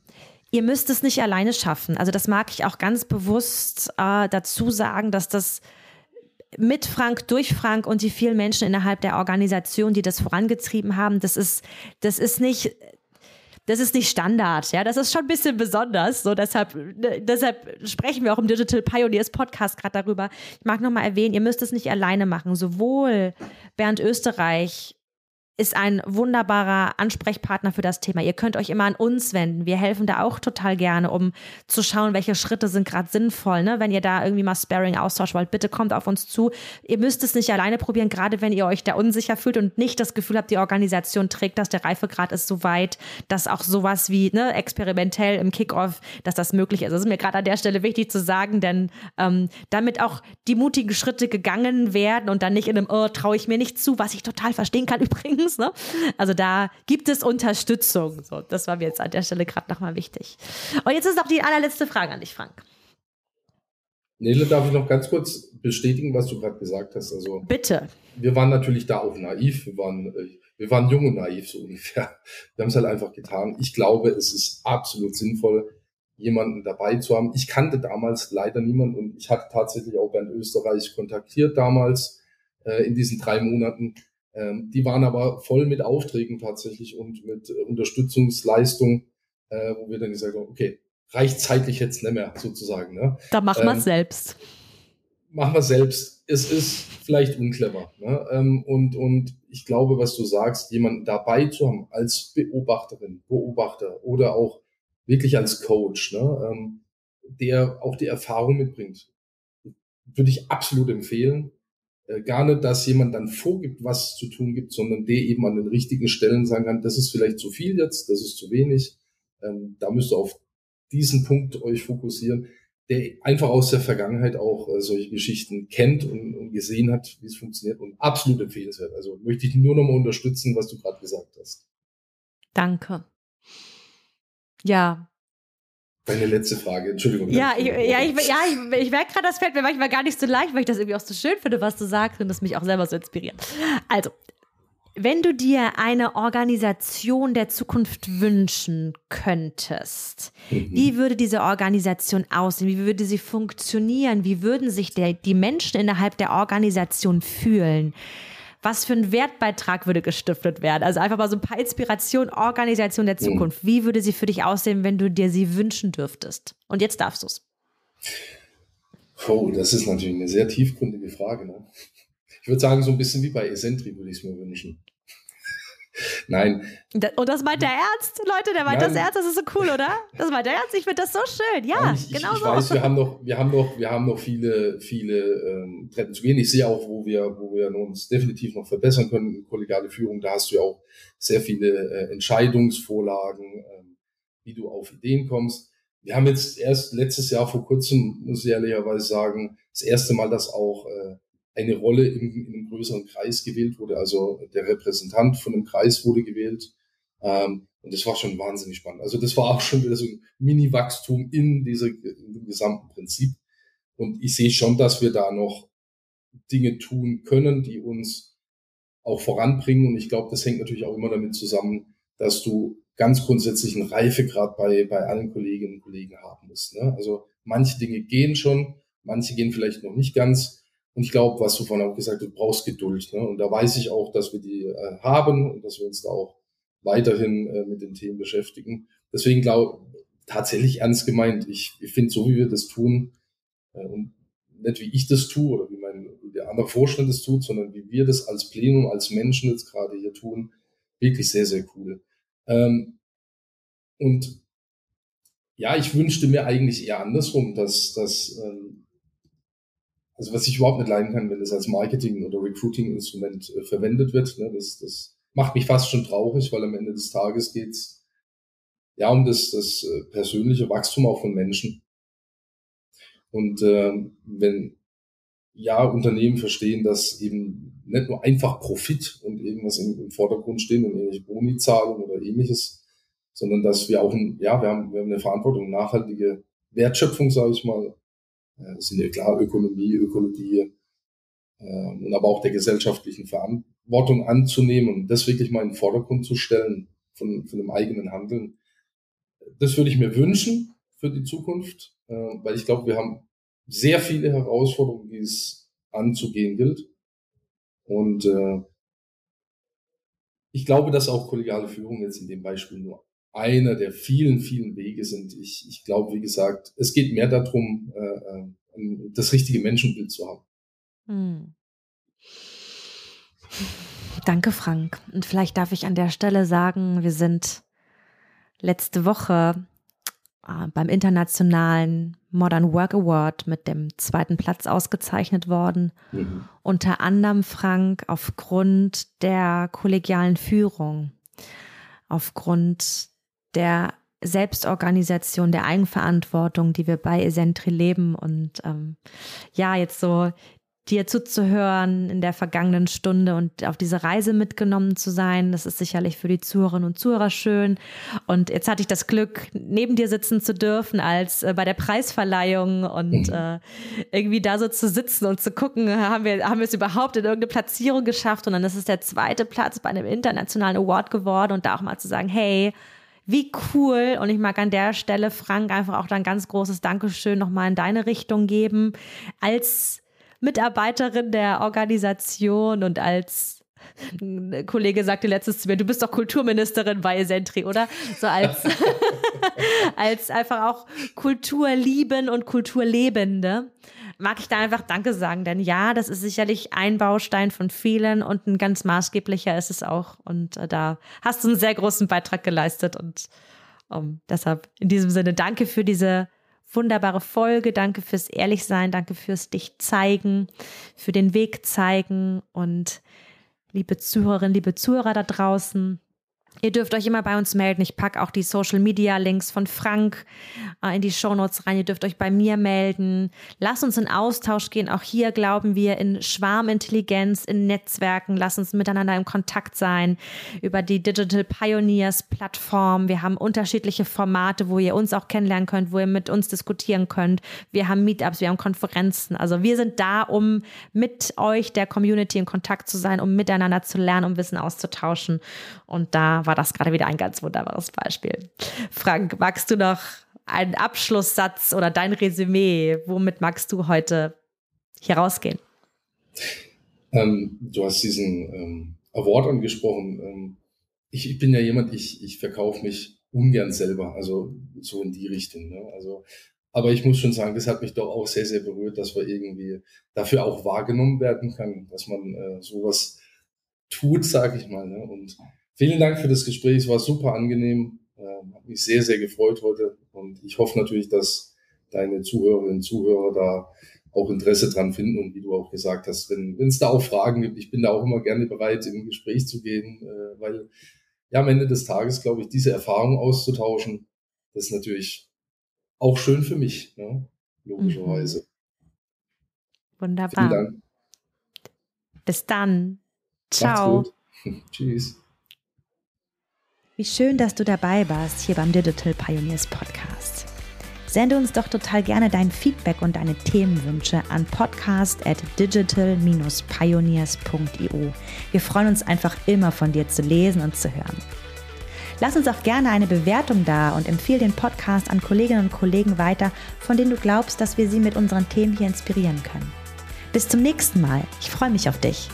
ihr müsst es nicht alleine schaffen. Also das mag ich auch ganz bewusst äh, dazu sagen, dass das mit Frank, durch Frank und die vielen Menschen innerhalb der Organisation, die das vorangetrieben haben, das ist, das ist nicht, das ist nicht Standard, ja, das ist schon ein bisschen besonders. So, deshalb, ne, deshalb sprechen wir auch im Digital Pioneers Podcast gerade darüber. Ich mag nochmal erwähnen, ihr müsst es nicht alleine machen. Sowohl Bernd Österreich ist ein wunderbarer Ansprechpartner für das Thema. Ihr könnt euch immer an uns wenden. Wir helfen da auch total gerne, um zu schauen, welche Schritte sind gerade sinnvoll. Ne? Wenn ihr da irgendwie mal Sparing austauschen wollt, bitte kommt auf uns zu. Ihr müsst es nicht alleine probieren, gerade wenn ihr euch da unsicher fühlt und nicht das Gefühl habt, die Organisation trägt das, der Reifegrad ist so weit, dass auch sowas wie ne, experimentell im Kickoff, dass das möglich ist. Das ist mir gerade an der Stelle wichtig zu sagen, denn ähm, damit auch die mutigen Schritte gegangen werden und dann nicht in einem, oh, traue ich mir nicht zu, was ich total verstehen kann übrigens übrigens. Ne? Also da gibt es Unterstützung. So, das war mir jetzt an der Stelle gerade nochmal wichtig. Und jetzt ist noch die allerletzte Frage an dich, Frank. Nele, darf ich noch ganz kurz bestätigen, was du gerade gesagt hast? Also, Bitte. Wir waren natürlich da auch naiv. Wir waren, äh, wir waren jung und naiv, so ungefähr. Wir haben es halt einfach getan. Ich glaube, es ist absolut sinnvoll, jemanden dabei zu haben. Ich kannte damals leider niemanden und ich hatte tatsächlich auch Bernd Österreich kontaktiert damals äh, in diesen drei Monaten. Ähm, die waren aber voll mit Aufträgen tatsächlich und mit äh, Unterstützungsleistung, äh, wo wir dann gesagt haben, okay, reicht zeitlich jetzt nicht mehr sozusagen. Ne? Da machen wir es ähm, selbst. Machen wir selbst. Es ist vielleicht unclever. Ne? Ähm, und, und ich glaube, was du sagst, jemanden dabei zu haben als Beobachterin, Beobachter oder auch wirklich als Coach, ne? ähm, der auch die Erfahrung mitbringt, würde ich absolut empfehlen. Äh, gar nicht, dass jemand dann vorgibt, was zu tun gibt, sondern der eben an den richtigen Stellen sagen kann, das ist vielleicht zu viel jetzt, das ist zu wenig, ähm, da müsst ihr auf diesen Punkt euch fokussieren, der einfach aus der Vergangenheit auch äh, solche Geschichten kennt und, und gesehen hat, wie es funktioniert und absolut empfehlenswert. Also möchte ich nur noch mal unterstützen, was du gerade gesagt hast. Danke. Ja, Deine letzte Frage, Entschuldigung. Ja, ich, ja, ich, ja, ich, ich merke gerade, das fällt mir manchmal gar nicht so leicht, weil ich das irgendwie auch so schön finde, was du sagst und das mich auch selber so inspiriert. Also, wenn du dir eine Organisation der Zukunft wünschen könntest, mhm. wie würde diese Organisation aussehen? Wie würde sie funktionieren? Wie würden sich der, die Menschen innerhalb der Organisation fühlen? Was für ein Wertbeitrag würde gestiftet werden? Also einfach mal so ein paar Inspirationen, Organisation der. Zukunft. Wie würde sie für dich aussehen, wenn du dir sie wünschen dürftest? Und jetzt darfst du es. Oh, das ist natürlich eine sehr tiefgründige Frage. Ne? Ich würde sagen, so ein bisschen wie bei Essentri würde ich es mir wünschen. Nein. Und das meint der Ernst, Leute, der meint Nein. das ernst, das ist so cool, oder? Das meint der Ernst, ich finde das so schön. Ja, ich, genau ich, ich so. weiß, wir haben noch, wir haben noch, wir haben noch viele, viele ähm, Treppen zu gehen. Ich sehe auch, wo wir, wo wir uns definitiv noch verbessern können. Kollegiale Führung, da hast du ja auch sehr viele äh, Entscheidungsvorlagen, äh, wie du auf Ideen kommst. Wir haben jetzt erst letztes Jahr vor kurzem, muss ich ehrlicherweise sagen, das erste Mal, dass auch äh, eine Rolle in, in einem größeren Kreis gewählt wurde. Also der Repräsentant von einem Kreis wurde gewählt. Ähm, und das war schon wahnsinnig spannend. Also das war auch schon wieder so ein Mini-Wachstum in, dieser, in dem gesamten Prinzip. Und ich sehe schon, dass wir da noch Dinge tun können, die uns auch voranbringen. Und ich glaube, das hängt natürlich auch immer damit zusammen, dass du ganz grundsätzlich einen Reifegrad bei, bei allen Kolleginnen und Kollegen haben musst. Ne? Also manche Dinge gehen schon, manche gehen vielleicht noch nicht ganz. Und ich glaube, was du vorhin auch gesagt hast, du brauchst Geduld. Ne? Und da weiß ich auch, dass wir die äh, haben und dass wir uns da auch weiterhin äh, mit den Themen beschäftigen. Deswegen glaube tatsächlich ernst gemeint, ich, ich finde, so wie wir das tun, äh, und nicht wie ich das tue oder wie mein wie der andere Vorstand das tut, sondern wie wir das als Plenum, als Menschen jetzt gerade hier tun, wirklich sehr, sehr cool. Ähm, und ja, ich wünschte mir eigentlich eher andersrum, dass, dass ähm, also was ich überhaupt nicht leiden kann, wenn das als Marketing- oder Recruiting-Instrument äh, verwendet wird. Ne, das, das macht mich fast schon traurig, weil am Ende des Tages geht's ja um das, das äh, persönliche Wachstum auch von Menschen. Und äh, wenn ja Unternehmen verstehen, dass eben nicht nur einfach Profit und irgendwas im, im Vordergrund stehen und irgendwelche Boni-Zahlungen oder ähnliches, sondern dass wir auch ein, ja, wir haben, wir haben eine Verantwortung, nachhaltige Wertschöpfung, sage ich mal, das sind ja klar Ökonomie, Ökologie äh, und aber auch der gesellschaftlichen Verantwortung anzunehmen und das wirklich mal in den Vordergrund zu stellen von, von dem eigenen Handeln. Das würde ich mir wünschen für die Zukunft, äh, weil ich glaube, wir haben sehr viele Herausforderungen, die es anzugehen gilt. Und äh, ich glaube, dass auch kollegiale Führung jetzt in dem Beispiel nur einer der vielen, vielen Wege sind. Ich, ich glaube, wie gesagt, es geht mehr darum, äh, äh, das richtige Menschenbild zu haben. Hm. Danke, Frank. Und vielleicht darf ich an der Stelle sagen, wir sind letzte Woche äh, beim internationalen Modern Work Award mit dem zweiten Platz ausgezeichnet worden. Mhm. Unter anderem, Frank, aufgrund der kollegialen Führung, aufgrund der Selbstorganisation, der Eigenverantwortung, die wir bei Esentri leben und ähm, ja, jetzt so dir zuzuhören in der vergangenen Stunde und auf diese Reise mitgenommen zu sein. Das ist sicherlich für die Zuhörerinnen und Zuhörer schön. Und jetzt hatte ich das Glück, neben dir sitzen zu dürfen als äh, bei der Preisverleihung und mhm. äh, irgendwie da so zu sitzen und zu gucken, haben wir, haben wir es überhaupt in irgendeine Platzierung geschafft? Und dann ist es der zweite Platz bei einem internationalen Award geworden und da auch mal zu sagen, hey, wie cool. Und ich mag an der Stelle, Frank, einfach auch ein ganz großes Dankeschön nochmal in deine Richtung geben. Als Mitarbeiterin der Organisation und als ein Kollege sagte letztes zu mir, du bist doch Kulturministerin bei Sentry, oder? So als, als einfach auch Kulturlieben und Kulturlebende mag ich da einfach Danke sagen, denn ja, das ist sicherlich ein Baustein von vielen und ein ganz maßgeblicher ist es auch. Und äh, da hast du einen sehr großen Beitrag geleistet und um, ähm, deshalb in diesem Sinne danke für diese wunderbare Folge, danke fürs Ehrlichsein, danke fürs dich zeigen, für den Weg zeigen und liebe Zuhörerinnen, liebe Zuhörer da draußen, Ihr dürft euch immer bei uns melden. Ich packe auch die Social Media Links von Frank äh, in die Shownotes rein. Ihr dürft euch bei mir melden. Lasst uns in Austausch gehen. Auch hier glauben wir in Schwarmintelligenz, in Netzwerken. Lasst uns miteinander im Kontakt sein über die Digital Pioneers Plattform. Wir haben unterschiedliche Formate, wo ihr uns auch kennenlernen könnt, wo ihr mit uns diskutieren könnt. Wir haben Meetups, wir haben Konferenzen. Also wir sind da, um mit euch, der Community, in Kontakt zu sein, um miteinander zu lernen, um Wissen auszutauschen. Und da war das gerade wieder ein ganz wunderbares Beispiel. Frank, magst du noch einen Abschlusssatz oder dein Resümee? Womit magst du heute hier rausgehen? Ähm, du hast diesen ähm, Award angesprochen. Ähm, ich, ich, bin ja jemand, ich, ich verkaufe mich ungern selber, also so in die Richtung. Ne? Also, aber ich muss schon sagen, das hat mich doch auch sehr, sehr berührt, dass wir irgendwie dafür auch wahrgenommen werden kann, dass man äh, sowas tut, sage ich mal. Ne? Und Vielen Dank für das Gespräch. Es war super angenehm. Ähm, hat mich sehr, sehr gefreut heute. Und ich hoffe natürlich, dass deine Zuhörerinnen und Zuhörer da auch Interesse dran finden. Und wie du auch gesagt hast, wenn es da auch Fragen gibt, ich bin da auch immer gerne bereit, in ein Gespräch zu gehen, äh, weil ja am Ende des Tages, glaube ich, diese Erfahrung auszutauschen, das ist natürlich auch schön für mich, ne? logischerweise. Mhm. Wunderbar. Vielen Dank. Bis dann. Ciao. Tschüss. Wie schön, dass du dabei warst hier beim Digital Pioneers Podcast. Sende uns doch total gerne dein Feedback und deine Themenwünsche an podcast at digital-pioneers.io. Wir freuen uns einfach immer von dir zu lesen und zu hören. Lass uns auch gerne eine Bewertung da und empfehle den Podcast an Kolleginnen und Kollegen weiter, von denen du glaubst, dass wir sie mit unseren Themen hier inspirieren können. Bis zum nächsten Mal. Ich freue mich auf dich.